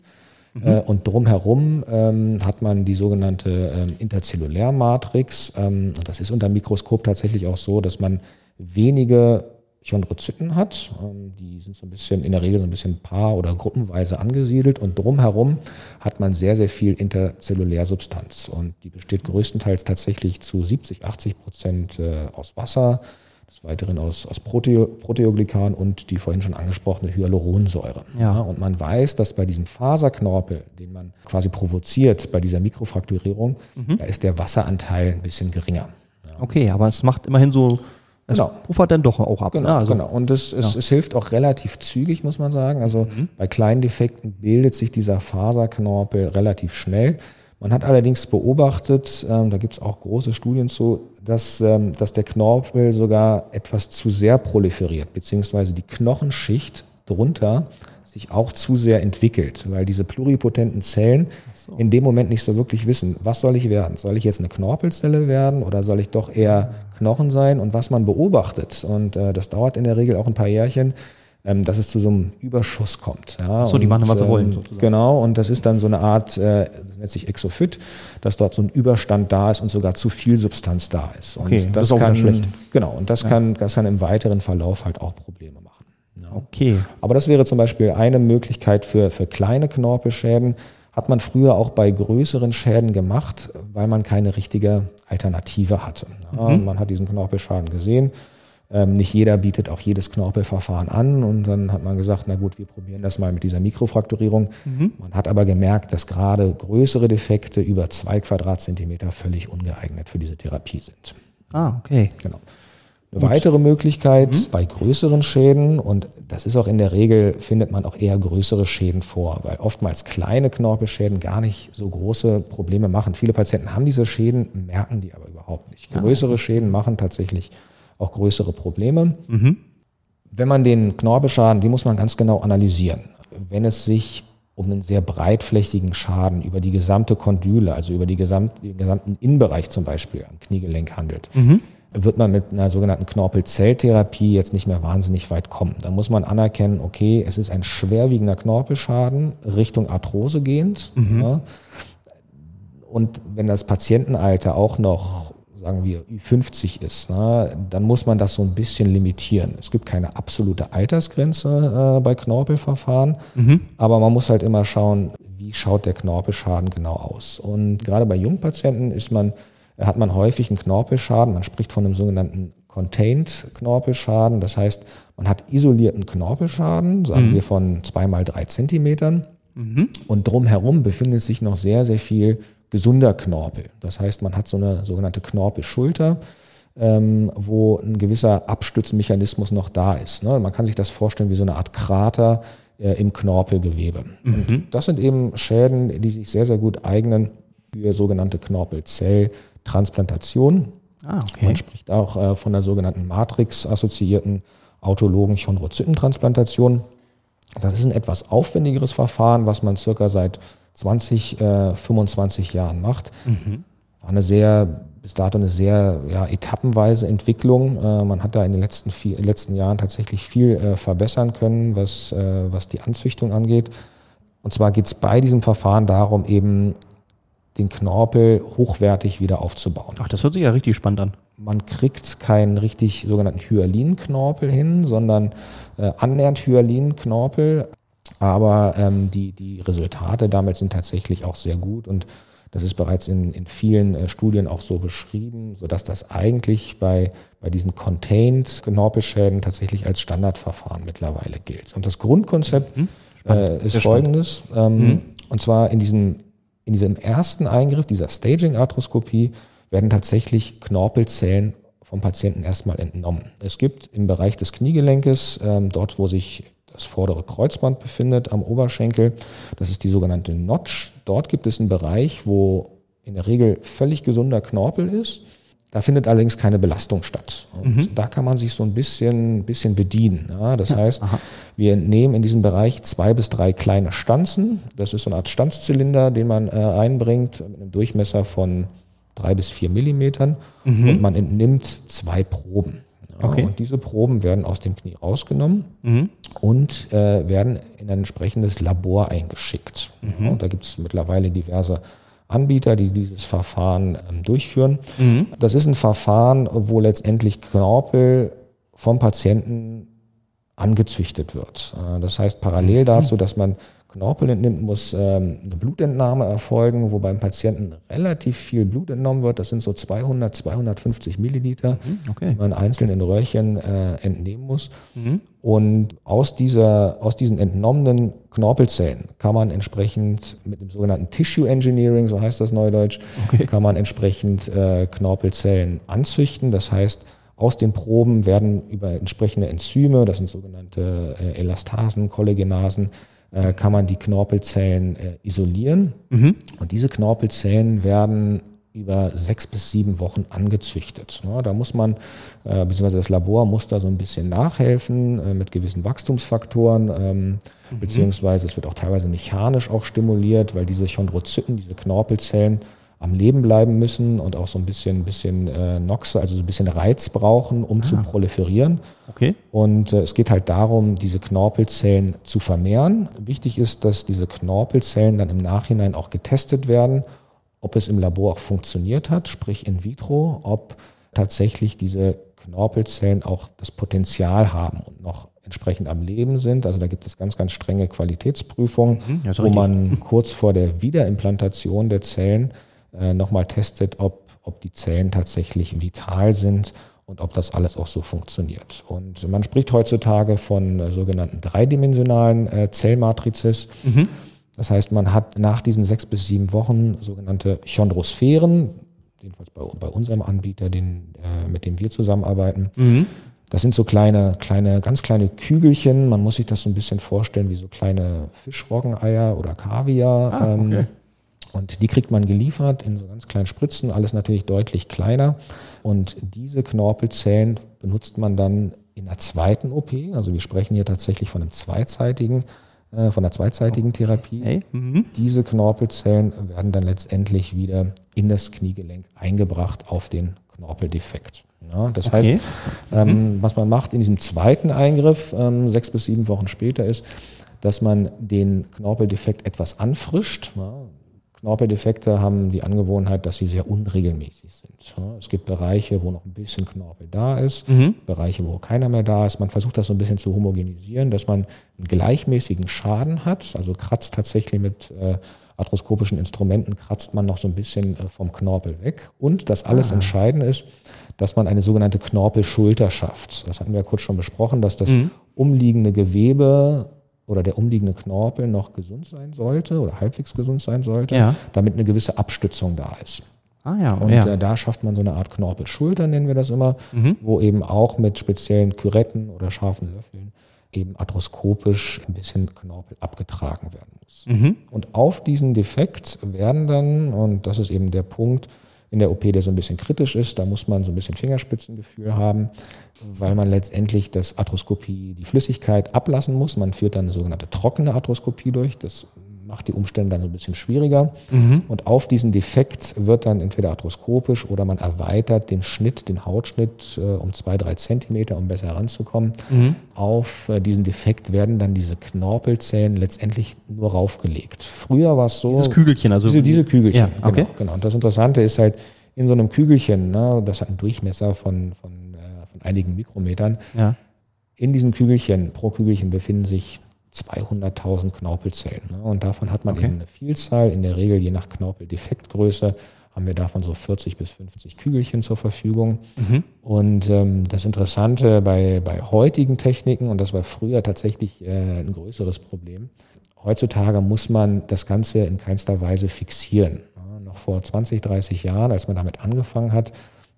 Mhm. Äh, und drumherum ähm, hat man die sogenannte ähm, Interzellulärmatrix. Ähm, das ist unter dem Mikroskop tatsächlich auch so, dass man wenige Chondrozyten hat. Ähm, die sind so ein bisschen, in der Regel so ein bisschen paar- oder gruppenweise angesiedelt und drumherum hat man sehr, sehr viel Interzellulärsubstanz und die besteht größtenteils tatsächlich zu 70, 80 Prozent äh, aus Wasser, des Weiteren aus, aus Prote Proteoglykan und die vorhin schon angesprochene Hyaluronsäure. Ja. Und man weiß, dass bei diesem Faserknorpel, den man quasi provoziert bei dieser Mikrofrakturierung, mhm. da ist der Wasseranteil ein bisschen geringer. Ja. Okay, aber es macht immerhin so es genau. puffert dann doch auch ab. Genau, ne? also, genau. und es, es, ja. es, hilft auch relativ zügig, muss man sagen. Also mhm. bei kleinen Defekten bildet sich dieser Faserknorpel relativ schnell. Man hat allerdings beobachtet, ähm, da gibt es auch große Studien zu, dass, ähm, dass der Knorpel sogar etwas zu sehr proliferiert, beziehungsweise die Knochenschicht drunter sich auch zu sehr entwickelt, weil diese pluripotenten Zellen so. in dem Moment nicht so wirklich wissen, was soll ich werden? Soll ich jetzt eine Knorpelzelle werden oder soll ich doch eher Knochen sein? Und was man beobachtet, und äh, das dauert in der Regel auch ein paar Jährchen, ähm, dass es zu so einem Überschuss kommt. Ja, so, die machen, was sie wollen. Ähm, sozusagen. Genau, und das ist dann so eine Art, äh, das nennt sich Exophyt, dass dort so ein Überstand da ist und sogar zu viel Substanz da ist. Und okay, das, das ist auch kann, schlecht. Genau, und das, ja. kann, das kann im weiteren Verlauf halt auch Probleme machen. Okay. Aber das wäre zum Beispiel eine Möglichkeit für, für kleine Knorpelschäden. Hat man früher auch bei größeren Schäden gemacht, weil man keine richtige Alternative hatte. Mhm. Man hat diesen Knorpelschaden gesehen. Ähm, nicht jeder bietet auch jedes Knorpelverfahren an. Und dann hat man gesagt, na gut, wir probieren das mal mit dieser Mikrofrakturierung. Mhm. Man hat aber gemerkt, dass gerade größere Defekte über zwei Quadratzentimeter völlig ungeeignet für diese Therapie sind. Ah, okay. Genau. Eine weitere Möglichkeit mhm. bei größeren Schäden, und das ist auch in der Regel, findet man auch eher größere Schäden vor, weil oftmals kleine Knorpelschäden gar nicht so große Probleme machen. Viele Patienten haben diese Schäden, merken die aber überhaupt nicht. Ah, größere Schäden machen tatsächlich auch größere Probleme. Mhm. Wenn man den Knorpelschaden, die muss man ganz genau analysieren. Wenn es sich um einen sehr breitflächigen Schaden über die gesamte Kondyle, also über die gesamt, den gesamten Innenbereich zum Beispiel am Kniegelenk handelt, mhm. Wird man mit einer sogenannten Knorpelzelltherapie jetzt nicht mehr wahnsinnig weit kommen. Da muss man anerkennen, okay, es ist ein schwerwiegender Knorpelschaden Richtung Arthrose gehend. Mhm. Ja. Und wenn das Patientenalter auch noch sagen wir, 50 ist, ne, dann muss man das so ein bisschen limitieren. Es gibt keine absolute Altersgrenze äh, bei Knorpelverfahren, mhm. aber man muss halt immer schauen, wie schaut der Knorpelschaden genau aus. Und gerade bei Jungpatienten ist man, hat man häufig einen Knorpelschaden. Man spricht von einem sogenannten Contained Knorpelschaden. Das heißt, man hat isolierten Knorpelschaden, sagen mhm. wir von zwei mal drei Zentimetern. Mhm. Und drumherum befindet sich noch sehr, sehr viel gesunder Knorpel. Das heißt, man hat so eine sogenannte Knorpelschulter, ähm, wo ein gewisser Abstützmechanismus noch da ist. Ne? Man kann sich das vorstellen wie so eine Art Krater äh, im Knorpelgewebe. Mhm. das sind eben Schäden, die sich sehr, sehr gut eignen für sogenannte Knorpelzelltransplantation. Ah, okay. Man spricht auch äh, von der sogenannten Matrix-assoziierten autologen Chondrozytentransplantation. Das ist ein etwas aufwendigeres Verfahren, was man circa seit 20, äh, 25 Jahren macht. Mhm. War eine sehr, bis dato eine sehr ja, etappenweise Entwicklung. Äh, man hat da in den letzten, vier, letzten Jahren tatsächlich viel äh, verbessern können, was, äh, was die Anzüchtung angeht. Und zwar geht es bei diesem Verfahren darum, eben den Knorpel hochwertig wieder aufzubauen. Ach, das hört sich ja richtig spannend an. Man kriegt keinen richtig sogenannten Hyalin-Knorpel hin, sondern äh, annähernd Hyalin-Knorpel. Aber ähm, die, die Resultate damit sind tatsächlich auch sehr gut und das ist bereits in, in vielen äh, Studien auch so beschrieben, sodass das eigentlich bei, bei diesen Contained Knorpelschäden tatsächlich als Standardverfahren mittlerweile gilt. Und das Grundkonzept mhm. äh, ist folgendes, ähm, mhm. und zwar in diesem, in diesem ersten Eingriff, dieser Staging-Arthroskopie, werden tatsächlich Knorpelzellen vom Patienten erstmal entnommen. Es gibt im Bereich des Kniegelenkes, ähm, dort wo sich das vordere Kreuzband befindet am Oberschenkel. Das ist die sogenannte Notch. Dort gibt es einen Bereich, wo in der Regel völlig gesunder Knorpel ist. Da findet allerdings keine Belastung statt. Und mhm. da kann man sich so ein bisschen, bisschen bedienen. Ja, das heißt, Aha. wir entnehmen in diesem Bereich zwei bis drei kleine Stanzen. Das ist so eine Art Stanzzylinder, den man äh, einbringt mit einem Durchmesser von drei bis vier Millimetern. Mhm. Und man entnimmt zwei Proben. Okay. Und diese Proben werden aus dem Knie rausgenommen mhm. und äh, werden in ein entsprechendes Labor eingeschickt. Mhm. Und da gibt es mittlerweile diverse Anbieter, die dieses Verfahren ähm, durchführen. Mhm. Das ist ein Verfahren, wo letztendlich Knorpel vom Patienten angezüchtet wird. Äh, das heißt, parallel mhm. dazu, dass man Knorpel entnimmt, muss ähm, eine Blutentnahme erfolgen, wo beim Patienten relativ viel Blut entnommen wird. Das sind so 200, 250 Milliliter, mhm, okay. die man einzeln in Röhrchen äh, entnehmen muss. Mhm. Und aus, dieser, aus diesen entnommenen Knorpelzellen kann man entsprechend mit dem sogenannten Tissue Engineering, so heißt das neudeutsch, okay. kann man entsprechend äh, Knorpelzellen anzüchten. Das heißt, aus den Proben werden über entsprechende Enzyme, das sind sogenannte äh, Elastasen, Kollagenasen, äh, kann man die Knorpelzellen äh, isolieren. Mhm. Und diese Knorpelzellen werden über sechs bis sieben Wochen angezüchtet. Da muss man, beziehungsweise das Labor muss da so ein bisschen nachhelfen mit gewissen Wachstumsfaktoren, ähm, mhm. beziehungsweise es wird auch teilweise mechanisch auch stimuliert, weil diese Chondrozyten, diese Knorpelzellen, am Leben bleiben müssen und auch so ein bisschen, bisschen äh, Noxe, also so ein bisschen Reiz brauchen, um ah. zu proliferieren. Okay. Und äh, es geht halt darum, diese Knorpelzellen zu vermehren. Wichtig ist, dass diese Knorpelzellen dann im Nachhinein auch getestet werden, ob es im Labor auch funktioniert hat, sprich in vitro, ob tatsächlich diese Knorpelzellen auch das Potenzial haben und noch entsprechend am Leben sind. Also da gibt es ganz, ganz strenge Qualitätsprüfungen, mhm, wo man kurz vor der Wiederimplantation der Zellen äh, nochmal testet, ob, ob die Zellen tatsächlich vital sind und ob das alles auch so funktioniert. Und man spricht heutzutage von äh, sogenannten dreidimensionalen äh, Zellmatrizes. Mhm. Das heißt, man hat nach diesen sechs bis sieben Wochen sogenannte Chondrosphären, jedenfalls bei, bei unserem Anbieter, den, äh, mit dem wir zusammenarbeiten. Mhm. Das sind so kleine, kleine, ganz kleine Kügelchen. Man muss sich das so ein bisschen vorstellen wie so kleine Fischroggeneier oder Kaviar. Ah, okay. ähm, und die kriegt man geliefert in so ganz kleinen Spritzen, alles natürlich deutlich kleiner. Und diese Knorpelzellen benutzt man dann in der zweiten OP. Also wir sprechen hier tatsächlich von einem zweizeitigen äh, von der zweitseitigen Therapie. Hey. Mhm. Diese Knorpelzellen werden dann letztendlich wieder in das Kniegelenk eingebracht auf den Knorpeldefekt. Ja, das Okay. heißt, ähm, was man macht in diesem zweiten Eingriff, ähm, sechs bis sieben Wochen später, ist, dass man den Knorpeldefekt etwas anfrischt. Ja, Knorpeldefekte haben die Angewohnheit, dass sie sehr unregelmäßig sind. Es gibt Bereiche, wo noch ein bisschen Knorpel da ist, Mhm. Bereiche, wo keiner mehr da ist. Man versucht das so ein bisschen zu homogenisieren, dass man einen gleichmäßigen Schaden hat. Also kratzt tatsächlich mit äh, arthroskopischen Instrumenten, kratzt man noch so ein bisschen äh, vom Knorpel weg. Und das alles Entscheidende ist, dass man eine sogenannte Knorpelschulter schafft. Das hatten wir ja kurz schon besprochen, dass das umliegende Gewebe oder der umliegende Knorpel noch gesund sein sollte oder halbwegs gesund sein sollte, Ja. damit eine gewisse Abstützung da ist. Ah ja, Und ja. äh, da schafft man so eine Art Knorpelschulter, nennen wir das immer, wo eben auch mit speziellen Küretten oder scharfen Löffeln eben arthroskopisch ein bisschen Knorpel abgetragen werden muss. Und auf diesen Defekt werden dann, und das ist eben der Punkt in der OP, der so ein bisschen kritisch ist, da muss man so ein bisschen Fingerspitzengefühl haben, weil man letztendlich das Arthroskopie, die Flüssigkeit ablassen muss. Man führt dann eine sogenannte trockene Arthroskopie durch. Das macht die Umstände dann ein bisschen schwieriger. Und auf diesen Defekt wird dann entweder arthroskopisch oder man erweitert den Schnitt, den Hautschnitt äh, um zwei, drei Zentimeter, um besser heranzukommen. Auf äh, diesen Defekt werden dann diese Knorpelzellen letztendlich nur raufgelegt. Früher war es so. Dieses Kügelchen, also Diese, diese Kügelchen, Ja, okay. genau, genau. Und das Interessante ist halt, in so einem Kügelchen, ne, das hat einen Durchmesser von, von, äh, von einigen Mikrometern, Ja. in diesen Kügelchen, pro Kügelchen befinden sich 200.000 Knorpelzellen. Ne? Und davon hat man Okay. eben eine Vielzahl. In der Regel, je nach Knorpeldefektgröße, haben wir davon so 40 bis 50 Kügelchen zur Verfügung. Und ähm, das Interessante bei, bei heutigen Techniken, und das war früher tatsächlich äh, ein größeres Problem, heutzutage muss man das Ganze in keinster Weise fixieren. Ja, noch vor 20, 30 Jahren, als man damit angefangen hat,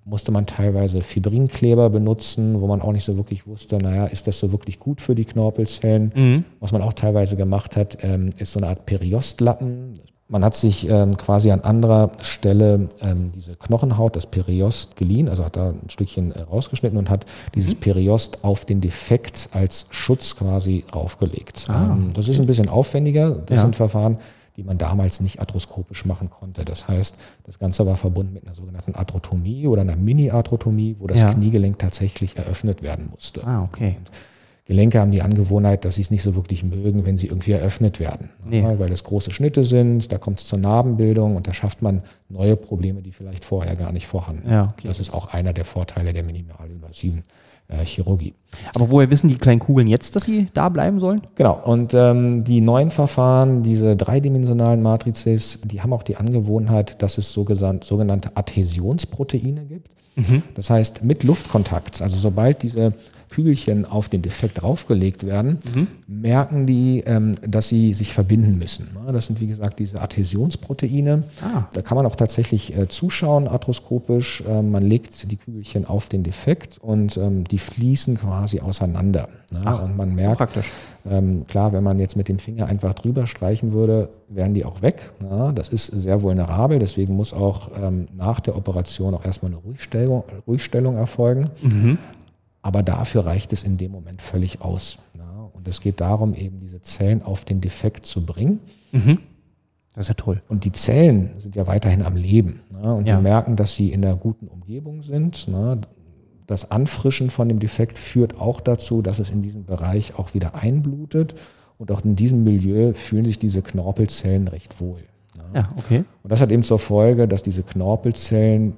musste man teilweise Fibrinkleber benutzen, wo man auch nicht so wirklich wusste, naja, ist das so wirklich gut für die Knorpelzellen? Was man auch teilweise gemacht hat, ähm, ist so eine Art Periostlappen. Man hat sich ähm, quasi an anderer Stelle ähm, diese Knochenhaut, das Periost geliehen, also hat da ein Stückchen äh, rausgeschnitten und hat dieses Periost auf den Defekt als Schutz quasi draufgelegt. ähm, das ist ein bisschen aufwendiger. Das Ja. sind Verfahren, die man damals nicht arthroskopisch machen konnte. Das heißt, das Ganze war verbunden mit einer sogenannten Arthrotomie oder einer Mini-Arthrotomie, wo das Ja. Kniegelenk tatsächlich eröffnet werden musste. Ah, okay. Gelenke haben die Angewohnheit, dass sie es nicht so wirklich mögen, wenn sie irgendwie eröffnet werden. Nee. Ja, weil das große Schnitte sind, da kommt es zur Narbenbildung und da schafft man neue Probleme, die vielleicht vorher gar nicht vorhanden Ja, okay. Das ist auch einer der Vorteile der minimalinvasiven äh, Chirurgie. Aber woher wissen die kleinen Kugeln jetzt, dass sie da bleiben sollen? Genau, und ähm, die neuen Verfahren, diese dreidimensionalen Matrizes, die haben auch die Angewohnheit, dass es sogenannte Adhäsionsproteine gibt. Das heißt, mit Luftkontakt, also sobald diese Kügelchen auf den Defekt draufgelegt werden, merken die, ähm, dass sie sich verbinden müssen. Das sind, wie gesagt, diese Adhäsionsproteine. Ah. Da kann man auch tatsächlich äh, zuschauen, arthroskopisch. Ähm, man legt die Kügelchen auf den Defekt und ähm, die fließen quasi auseinander. Ne? und man merkt, praktisch. ähm, klar, wenn man jetzt mit dem Finger einfach drüber streichen würde, wären die auch weg. Ja, das ist sehr vulnerabel, deswegen muss auch ähm, nach der Operation auch erstmal eine Ruhigstellung, Ruhigstellung erfolgen. Aber dafür reicht es in dem Moment völlig aus. Ja, und es geht darum, eben diese Zellen auf den Defekt zu bringen. Das ist ja toll. Und die Zellen sind ja weiterhin am Leben. Ne? Und Ja. die merken, dass sie in einer guten Umgebung sind. Ne? Das Anfrischen von dem Defekt führt auch dazu, dass es in diesem Bereich auch wieder einblutet. Und auch in diesem Milieu fühlen sich diese Knorpelzellen recht wohl. Ne? Ja, okay. Und das hat eben zur Folge, dass diese Knorpelzellen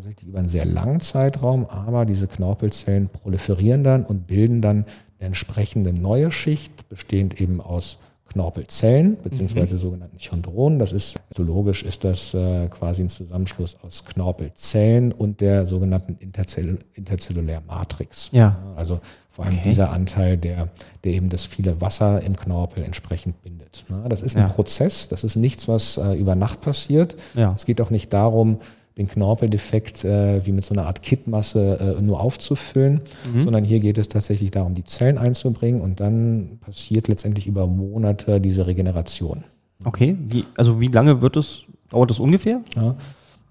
tatsächlich über einen sehr langen Zeitraum, aber diese Knorpelzellen proliferieren dann und bilden dann eine entsprechende neue Schicht, bestehend eben aus Knorpelzellen, beziehungsweise sogenannten Chondronen. Das ist, zoologisch ist das äh, quasi ein Zusammenschluss aus Knorpelzellen und der sogenannten Interzell interzellulären Matrix. Ja. Also vor allem Okay. dieser Anteil, der, der eben das viele Wasser im Knorpel entsprechend bindet. Ne? Das ist ein Ja. Prozess, das ist nichts, was äh, über Nacht passiert. Ja. Es geht auch nicht darum, den Knorpeldefekt äh, wie mit so einer Art Kittmasse äh, nur aufzufüllen, Mhm. sondern hier geht es tatsächlich darum, die Zellen einzubringen und dann passiert letztendlich über Monate diese Regeneration. Okay. Wie, also wie lange wird es, dauert das ungefähr? Ja.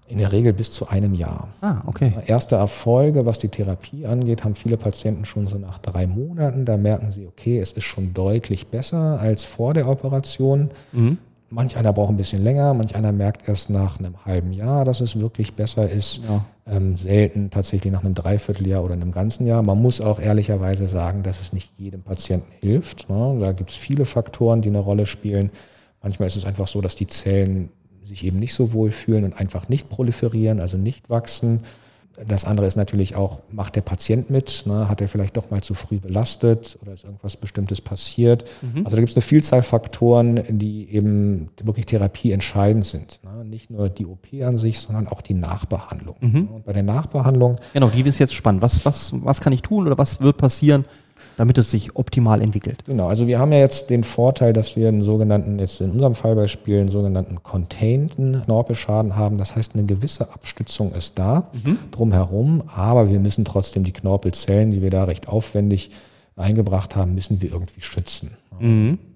In der Regel bis zu einem Jahr. Ah, okay. Erste Erfolge, was die Therapie angeht, haben viele Patienten schon so nach drei Monaten. Da merken sie, okay, es ist schon deutlich besser als vor der Operation. Mhm. Manch einer braucht ein bisschen länger, manch einer merkt erst nach einem halben Jahr, dass es wirklich besser ist. Ja. Ähm, selten tatsächlich nach einem Dreivierteljahr oder einem ganzen Jahr. Man muss auch ehrlicherweise sagen, dass es nicht jedem Patienten hilft. Ne? Da gibt es viele Faktoren, die eine Rolle spielen. Manchmal ist es einfach so, dass die Zellen sich eben nicht so wohl fühlen und einfach nicht proliferieren, also nicht wachsen. Das andere ist natürlich auch, macht der Patient mit? Ne? Hat er vielleicht doch mal zu früh belastet oder ist irgendwas Bestimmtes passiert? Also da gibt es eine Vielzahl Faktoren, die eben wirklich Therapie entscheidend sind. Ne? Nicht nur die OP an sich, sondern auch die Nachbehandlung. Und bei der Nachbehandlung Genau, die ist jetzt spannend. Was, was, was kann ich tun oder was wird passieren, damit es sich optimal entwickelt? Genau, also wir haben ja jetzt den Vorteil, dass wir einen sogenannten, jetzt in unserem Fallbeispiel, einen sogenannten containeden Knorpelschaden haben. Das heißt, eine gewisse Abstützung ist da drumherum, aber wir müssen trotzdem die Knorpelzellen, die wir da recht aufwendig eingebracht haben, müssen wir irgendwie schützen.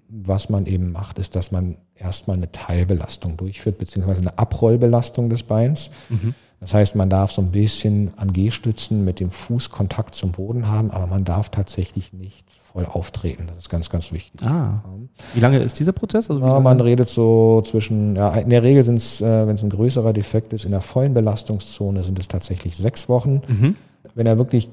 Was man eben macht, ist, dass man erstmal eine Teilbelastung durchführt, beziehungsweise eine Abrollbelastung des Beins. Das heißt, man darf so ein bisschen an Gehstützen mit dem Fuß Kontakt zum Boden haben, aber man darf tatsächlich nicht voll auftreten. Das ist ganz, ganz wichtig. Ah. Wie lange ist dieser Prozess? Also Ja, man redet so zwischen, ja, in der Regel sind es, äh, wenn es ein größerer Defekt ist, in der vollen Belastungszone sind es tatsächlich sechs Wochen. Wenn er wirklich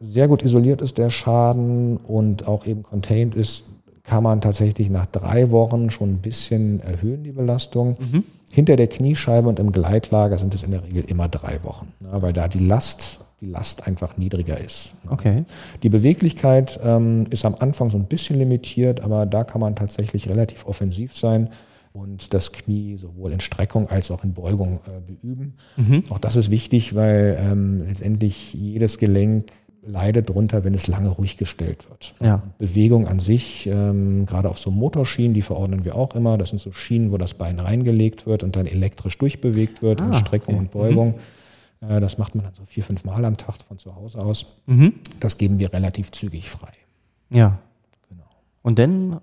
sehr gut isoliert ist, der Schaden und auch eben contained ist, kann man tatsächlich nach drei Wochen schon ein bisschen erhöhen, die Belastung. Hinter der Kniescheibe und im Gleitlager sind es in der Regel immer drei Wochen, ja, weil da die Last, die Last einfach niedriger ist. Okay. Die Beweglichkeit ähm, ist am Anfang so ein bisschen limitiert, aber da kann man tatsächlich relativ offensiv sein und das Knie sowohl in Streckung als auch in Beugung äh, beüben. Auch das ist wichtig, weil ähm, letztendlich jedes Gelenk leidet drunter, wenn es lange ruhig gestellt wird. Ja. Bewegung an sich, ähm, gerade auf so Motorschienen, die verordnen wir auch immer. Das sind so Schienen, wo das Bein reingelegt wird und dann elektrisch durchbewegt wird in Ah, Streckung okay. und Beugung. Äh, das macht man dann so vier, fünf Mal am Tag von zu Hause aus. Mhm. Das geben wir relativ zügig frei. Ja. Genau. Und dann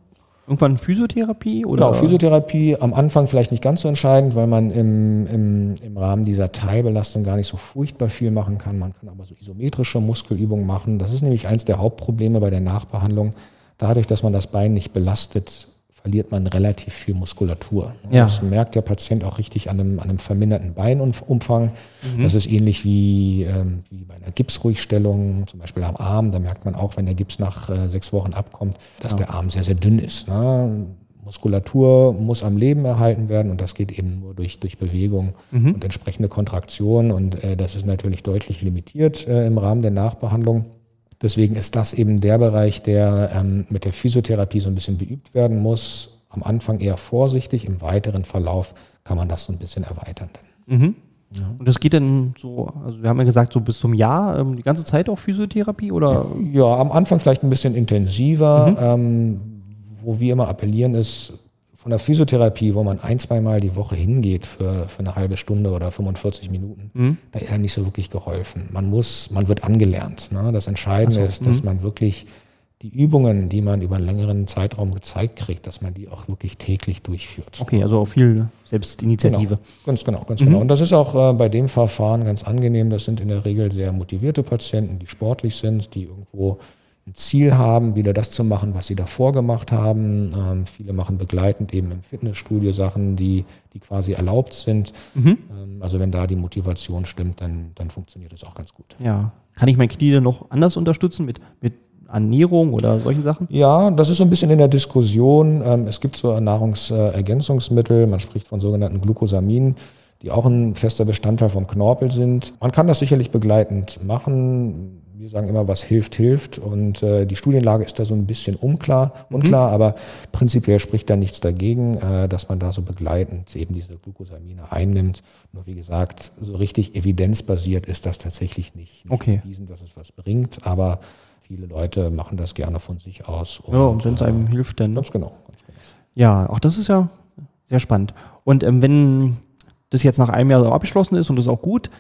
irgendwann Physiotherapie oder? Genau, Physiotherapie am Anfang vielleicht nicht ganz so entscheidend, weil man im, im, im Rahmen dieser Teilbelastung gar nicht so furchtbar viel machen kann. Man kann aber so isometrische Muskelübungen machen. Das ist nämlich eins der Hauptprobleme bei der Nachbehandlung. Dadurch, dass man das Bein nicht belastet, verliert man relativ viel Muskulatur. Ja. Das merkt der Patient auch richtig an einem, an einem verminderten Beinumfang. Das ist ähnlich wie, ähm, wie bei einer Gipsruhigstellung, zum Beispiel am Arm. Da merkt man auch, wenn der Gips nach äh, sechs Wochen abkommt, dass der Arm sehr, sehr dünn ist. Ne? Muskulatur muss am Leben erhalten werden und das geht eben nur durch, durch Bewegung und entsprechende Kontraktion. Und äh, das ist natürlich deutlich limitiert äh, im Rahmen der Nachbehandlung. Deswegen ist das eben der Bereich, der ähm, mit der Physiotherapie so ein bisschen beübt werden muss. Am Anfang eher vorsichtig, im weiteren Verlauf kann man das so ein bisschen erweitern. Mhm. Und das geht dann so, also wir haben ja gesagt, so bis zum Jahr, ähm, die ganze Zeit auch Physiotherapie oder? Ja, am Anfang vielleicht ein bisschen intensiver. Ähm, wo wir immer appellieren ist, von der Physiotherapie, wo man ein, zweimal die Woche hingeht für, für eine halbe Stunde oder 45 Minuten, da ist einem nicht so wirklich geholfen. Man muss, man wird angelernt. Ne? Das Entscheidende ist, dass man wirklich die Übungen, die man über einen längeren Zeitraum gezeigt kriegt, dass man die auch wirklich täglich durchführt. Okay, also auch viel Selbstinitiative. Genau, ganz genau, ganz genau. Und das ist auch äh, bei dem Verfahren ganz angenehm. Das sind in der Regel sehr motivierte Patienten, die sportlich sind, die irgendwo Ziel haben, wieder das zu machen, was sie davor gemacht haben. Ähm, viele machen begleitend eben im Fitnessstudio Sachen, die, die quasi erlaubt sind. Ähm, also wenn da die Motivation stimmt, dann, dann funktioniert das auch ganz gut. Ja. Kann ich mein Knie dann noch anders unterstützen mit, mit Ernährung oder solchen Sachen? Ja, das ist so ein bisschen in der Diskussion. Ähm, Es gibt so Nahrungsergänzungsmittel, man spricht von sogenannten Glucosaminen, die auch ein fester Bestandteil vom Knorpel sind. Man kann das sicherlich begleitend machen. Wir sagen immer, was hilft, hilft. Und äh, die Studienlage ist da so ein bisschen unklar, unklar, aber prinzipiell spricht da nichts dagegen, äh, dass man da so begleitend eben diese Glucosamine einnimmt. Nur wie gesagt, so richtig evidenzbasiert ist das tatsächlich nicht. nicht Okay. bewiesen, dass es was bringt, aber viele Leute machen das gerne von sich aus. Ja, und wenn es einem hilft, dann. Ne? Ganz genau. Ganz genau. Ja, auch das ist ja sehr spannend. Und ähm, wenn das jetzt nach einem Jahr so abgeschlossen ist und das ist auch gut,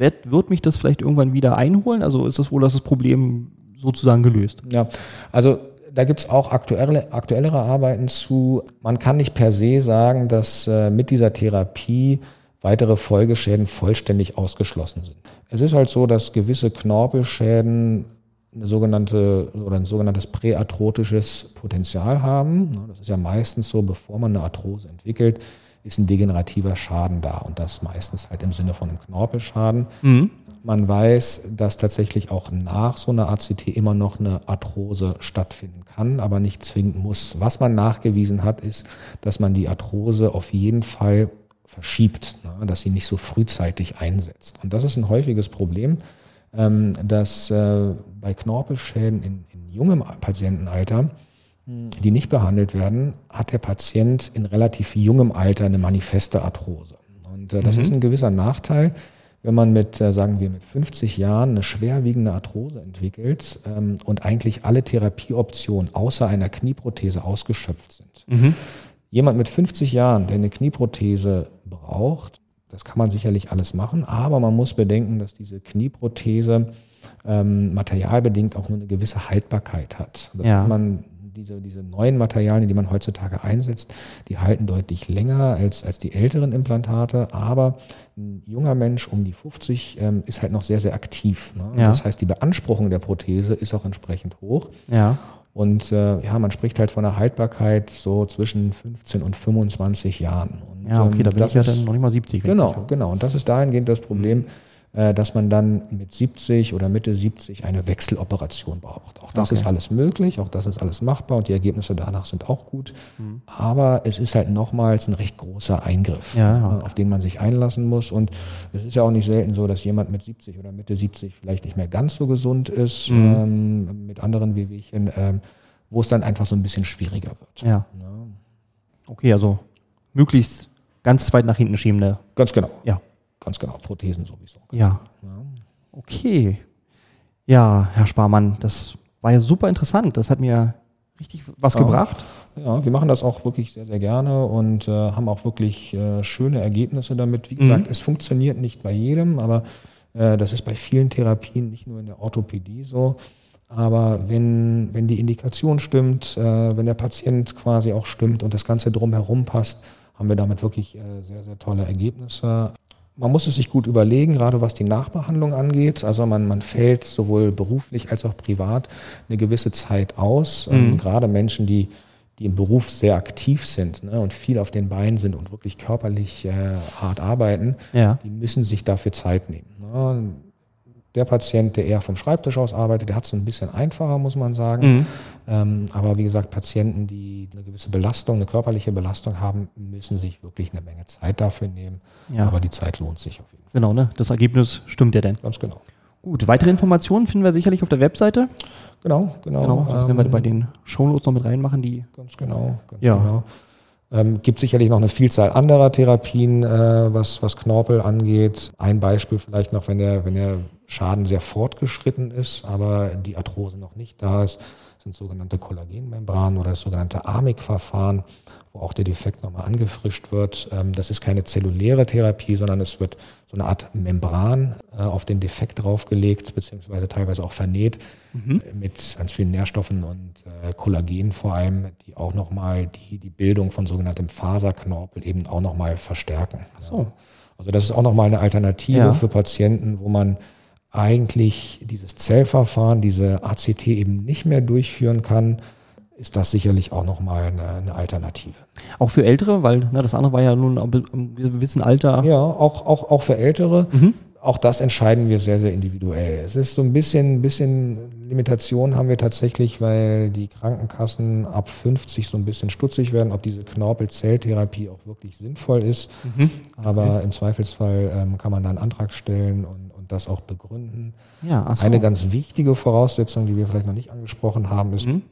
wird, wird mich das vielleicht irgendwann wieder einholen? Also ist das wohl das Problem sozusagen gelöst? Ja, also da gibt's auch aktuelle, aktuellere Arbeiten zu. Man kann nicht per se sagen, dass äh, mit dieser Therapie weitere Folgeschäden vollständig ausgeschlossen sind. Es ist halt so, dass gewisse Knorpelschäden eine sogenannte oder ein sogenanntes präarthrotisches Potenzial haben. Das ist ja meistens so, bevor man eine Arthrose entwickelt, ist ein degenerativer Schaden da und das meistens halt im Sinne von einem Knorpelschaden. Mhm. Man weiß, dass tatsächlich auch nach so einer ACT immer noch eine Arthrose stattfinden kann, aber nicht zwingend muss. Was man nachgewiesen hat, ist, dass man die Arthrose auf jeden Fall verschiebt, ne, dass sie nicht so frühzeitig einsetzt. Und das ist ein häufiges Problem, ähm, dass äh, bei Knorpelschäden in, in jungem Patientenalter, die nicht behandelt werden, hat der Patient in relativ jungem Alter eine manifeste Arthrose. Und äh, das mhm. ist ein gewisser Nachteil, wenn man mit, äh, sagen wir, mit 50 Jahren eine schwerwiegende Arthrose entwickelt ähm, und eigentlich alle Therapieoptionen außer einer Knieprothese ausgeschöpft sind. Mhm. Jemand mit 50 Jahren, der eine Knieprothese braucht, das kann man sicherlich alles machen, aber man muss bedenken, dass diese Knieprothese ähm, materialbedingt auch nur eine gewisse Haltbarkeit hat. Das ja. man diese, diese neuen Materialien, die man heutzutage einsetzt, die halten deutlich länger als, als die älteren Implantate, aber ein junger Mensch um die 50 ähm, ist halt noch sehr, sehr aktiv. Ne? Ja. Das heißt, die Beanspruchung der Prothese ist auch entsprechend hoch. Ja. Und äh, ja, man spricht halt von einer Haltbarkeit so zwischen 15 und 25 Jahren. Und, ja, okay, da bin ich ja dann noch nicht mal 70. Genau, genau. Und das ist dahingehend das Problem. Mhm dass man dann mit 70 oder Mitte 70 eine Wechseloperation braucht. Auch das okay. ist alles möglich, auch das ist alles machbar und die Ergebnisse danach sind auch gut. Mhm. Aber es ist halt nochmals ein recht großer Eingriff, ja, okay. auf den man sich einlassen muss. Und es ist ja auch nicht selten so, dass jemand mit 70 oder Mitte 70 vielleicht nicht mehr ganz so gesund ist, mhm. ähm, mit anderen Wehwehchen, ähm, wo es dann einfach so ein bisschen schwieriger wird. Ja. ja. Okay, also möglichst ganz weit nach hinten schiebende. Ganz genau. Ja. Ganz genau, Prothesen sowieso. Ja. ja. Okay. Ja, Herr Sparmann, das war ja super interessant. Das hat mir richtig was ja. gebracht. Ja, wir machen das auch wirklich sehr, sehr gerne und äh, haben auch wirklich äh, schöne Ergebnisse damit. Wie gesagt, mhm. es funktioniert nicht bei jedem, aber äh, das ist bei vielen Therapien, nicht nur in der Orthopädie so. Aber wenn, wenn die Indikation stimmt, äh, wenn der Patient quasi auch stimmt und das Ganze drumherum passt, haben wir damit wirklich äh, sehr, sehr tolle Ergebnisse. Man muss es sich gut überlegen, gerade was die Nachbehandlung angeht. Also man, man fällt sowohl beruflich als auch privat eine gewisse Zeit aus. Ähm, mhm. gerade Menschen, die, die im Beruf sehr aktiv sind ne, und viel auf den Beinen sind und wirklich körperlich äh, hart arbeiten, ja. die müssen sich dafür Zeit nehmen. Ne der Patient, der eher vom Schreibtisch aus arbeitet, der hat es ein bisschen einfacher, muss man sagen. Mhm. Ähm, aber wie gesagt, Patienten, die eine gewisse Belastung, eine körperliche Belastung haben, müssen sich wirklich eine Menge Zeit dafür nehmen. Ja. Aber die Zeit lohnt sich auf jeden Fall. Genau, ne? Das Ergebnis stimmt ja denn. Ganz genau. Gut, weitere Informationen finden wir sicherlich auf der Webseite. Genau, genau. genau das werden wir ähm, bei den Shownotes noch mit reinmachen, die. Ganz genau, ganz ja. genau. Ähm, gibt sicherlich noch eine Vielzahl anderer Therapien, äh, was, was Knorpel angeht. Ein Beispiel vielleicht noch, wenn der, wenn der Schaden sehr fortgeschritten ist, aber die Arthrose noch nicht da ist, sind sogenannte Kollagenmembranen oder das sogenannte AMIC-Verfahren, wo auch der Defekt nochmal angefrischt wird. Ähm, das ist keine zelluläre Therapie, sondern es wird so eine Art Membran äh, auf den Defekt draufgelegt, beziehungsweise teilweise auch vernäht mhm. mit ganz vielen Nährstoffen und äh, Kollagen vor allem, die auch nochmal die, die Bildung von sogenanntem Faserknorpel eben auch nochmal verstärken. Ach so. Also das ist auch nochmal eine Alternative ja. für Patienten, wo man eigentlich dieses Zellverfahren, diese ACT eben nicht mehr durchführen kann, ist das sicherlich auch nochmal eine, eine Alternative. Auch für Ältere, weil ne, das andere war ja nun im gewissen Alter. Ja, auch, auch, auch für Ältere. Mhm. Auch das entscheiden wir sehr, sehr individuell. Es ist so ein bisschen, ein bisschen Limitation haben wir tatsächlich, weil die Krankenkassen ab 50 so ein bisschen stutzig werden, ob diese Knorpelzelltherapie auch wirklich sinnvoll ist. Mhm. Aber okay. im Zweifelsfall ähm, kann man da einen Antrag stellen und das auch begründen. Ja, so. Eine ganz wichtige Voraussetzung, die wir vielleicht noch nicht angesprochen haben, ist, mhm.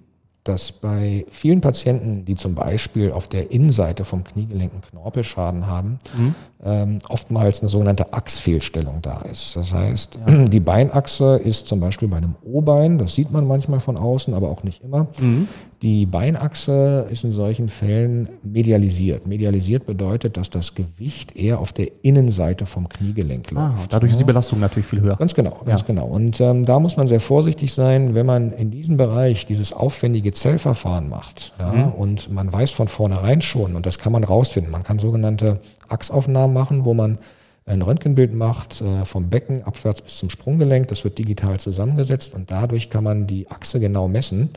Dass bei vielen Patienten, die zum Beispiel auf der Innenseite vom Kniegelenk einen Knorpelschaden haben, mhm. ähm, oftmals eine sogenannte Achsfehlstellung da ist. Das heißt, ja. die Beinachse ist zum Beispiel bei einem O-Bein, das sieht man manchmal von außen, aber auch nicht immer, mhm. Die Beinachse ist in solchen Fällen medialisiert. Medialisiert bedeutet, dass das Gewicht eher auf der Innenseite vom Kniegelenk Ah, läuft. dadurch ist die Belastung natürlich viel höher. Ganz genau, ganz genau. Und ähm, da muss man sehr vorsichtig sein, wenn man in diesem Bereich dieses aufwendige Zellverfahren macht. Ja, Und man weiß von vornherein schon, und das kann man rausfinden, man kann sogenannte Achsaufnahmen machen, wo man ein Röntgenbild macht äh, vom Becken abwärts bis zum Sprunggelenk. Das wird digital zusammengesetzt und dadurch kann man die Achse genau messen.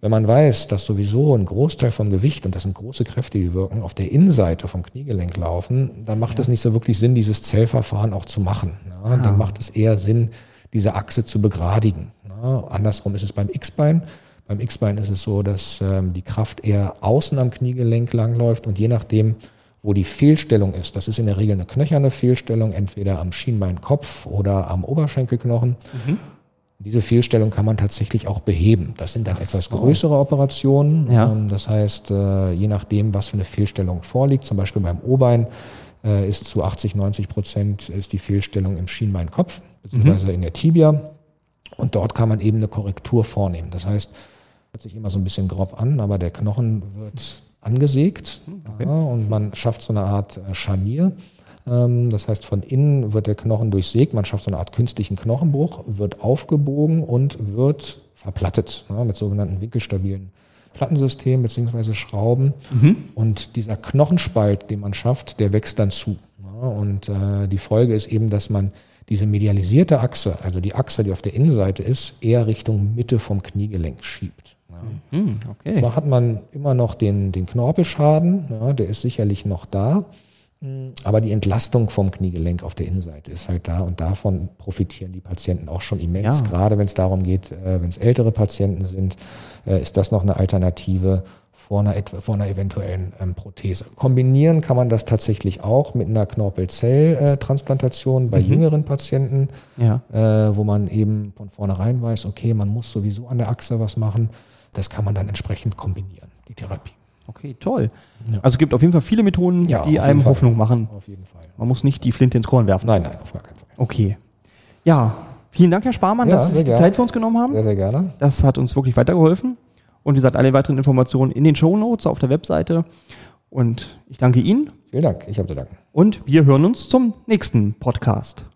Wenn man weiß, dass sowieso ein Großteil vom Gewicht, und das sind große Kräfte, die wirken, auf der Innenseite vom Kniegelenk laufen, dann macht es nicht so wirklich Sinn, dieses Zellverfahren auch zu machen. Ja, Dann macht es eher Sinn, diese Achse zu begradigen. Ja, andersrum ist es beim X-Bein. Beim X-Bein ist es so, dass ähm, die Kraft eher außen am Kniegelenk langläuft und je nachdem, wo die Fehlstellung ist, das ist in der Regel eine knöcherne Fehlstellung, entweder am Schienbeinkopf oder am Oberschenkelknochen. Diese Fehlstellung kann man tatsächlich auch beheben. Das sind dann etwas größere Operationen. Ja. Ähm, Das heißt, äh, je nachdem, was für eine Fehlstellung vorliegt, zum Beispiel beim O-Bein, äh, ist zu 80, 90 Prozent ist die Fehlstellung im Schienbeinkopf, beziehungsweise in der Tibia. Und dort kann man eben eine Korrektur vornehmen. Das heißt, hört sich immer so ein bisschen grob an, aber der Knochen wird angesägt ja, und man schafft so eine Art äh, Scharnier. Ähm, Das heißt, von innen wird der Knochen durchsägt, man schafft so eine Art künstlichen Knochenbruch, wird aufgebogen und wird verplattet ja, mit sogenannten winkelstabilen Plattensystemen beziehungsweise Schrauben. Und dieser Knochenspalt, den man schafft, der wächst dann zu. Ja, und äh, die Folge ist eben, dass man diese medialisierte Achse, also die Achse, die auf der Innenseite ist, eher Richtung Mitte vom Kniegelenk schiebt. Ja. Hm, okay. Zwar hat man immer noch den, den Knorpelschaden, ja, der ist sicherlich noch da, aber die Entlastung vom Kniegelenk auf der Innenseite ist halt da und davon profitieren die Patienten auch schon immens. Ja. Gerade wenn es darum geht, äh, wenn es ältere Patienten sind, äh, ist das noch eine Alternative vor einer, vor einer eventuellen ähm, Prothese. Kombinieren kann man das tatsächlich auch mit einer Knorpelzelltransplantation bei jüngeren Patienten Ja. äh, wo man eben von vornherein weiß, okay, man muss sowieso an der Achse was machen. Das kann man dann entsprechend kombinieren, die Therapie. Okay, toll. Also es gibt auf jeden Fall viele Methoden, Ja, die einem Fall. Hoffnung machen. Auf jeden Fall. Man muss nicht die Flinte ins Korn werfen. Nein, nein, auf gar keinen Fall. Okay. Ja, vielen Dank, Herr Sparmann, Ja, dass Sie sich die gerne. Zeit für uns genommen haben. Sehr, sehr gerne. Das hat uns wirklich weitergeholfen. Und wie gesagt, alle weiteren Informationen in den Shownotes auf der Webseite. Und ich danke Ihnen Vielen Dank. Ich habe zu danken. und wir hören uns zum nächsten Podcast.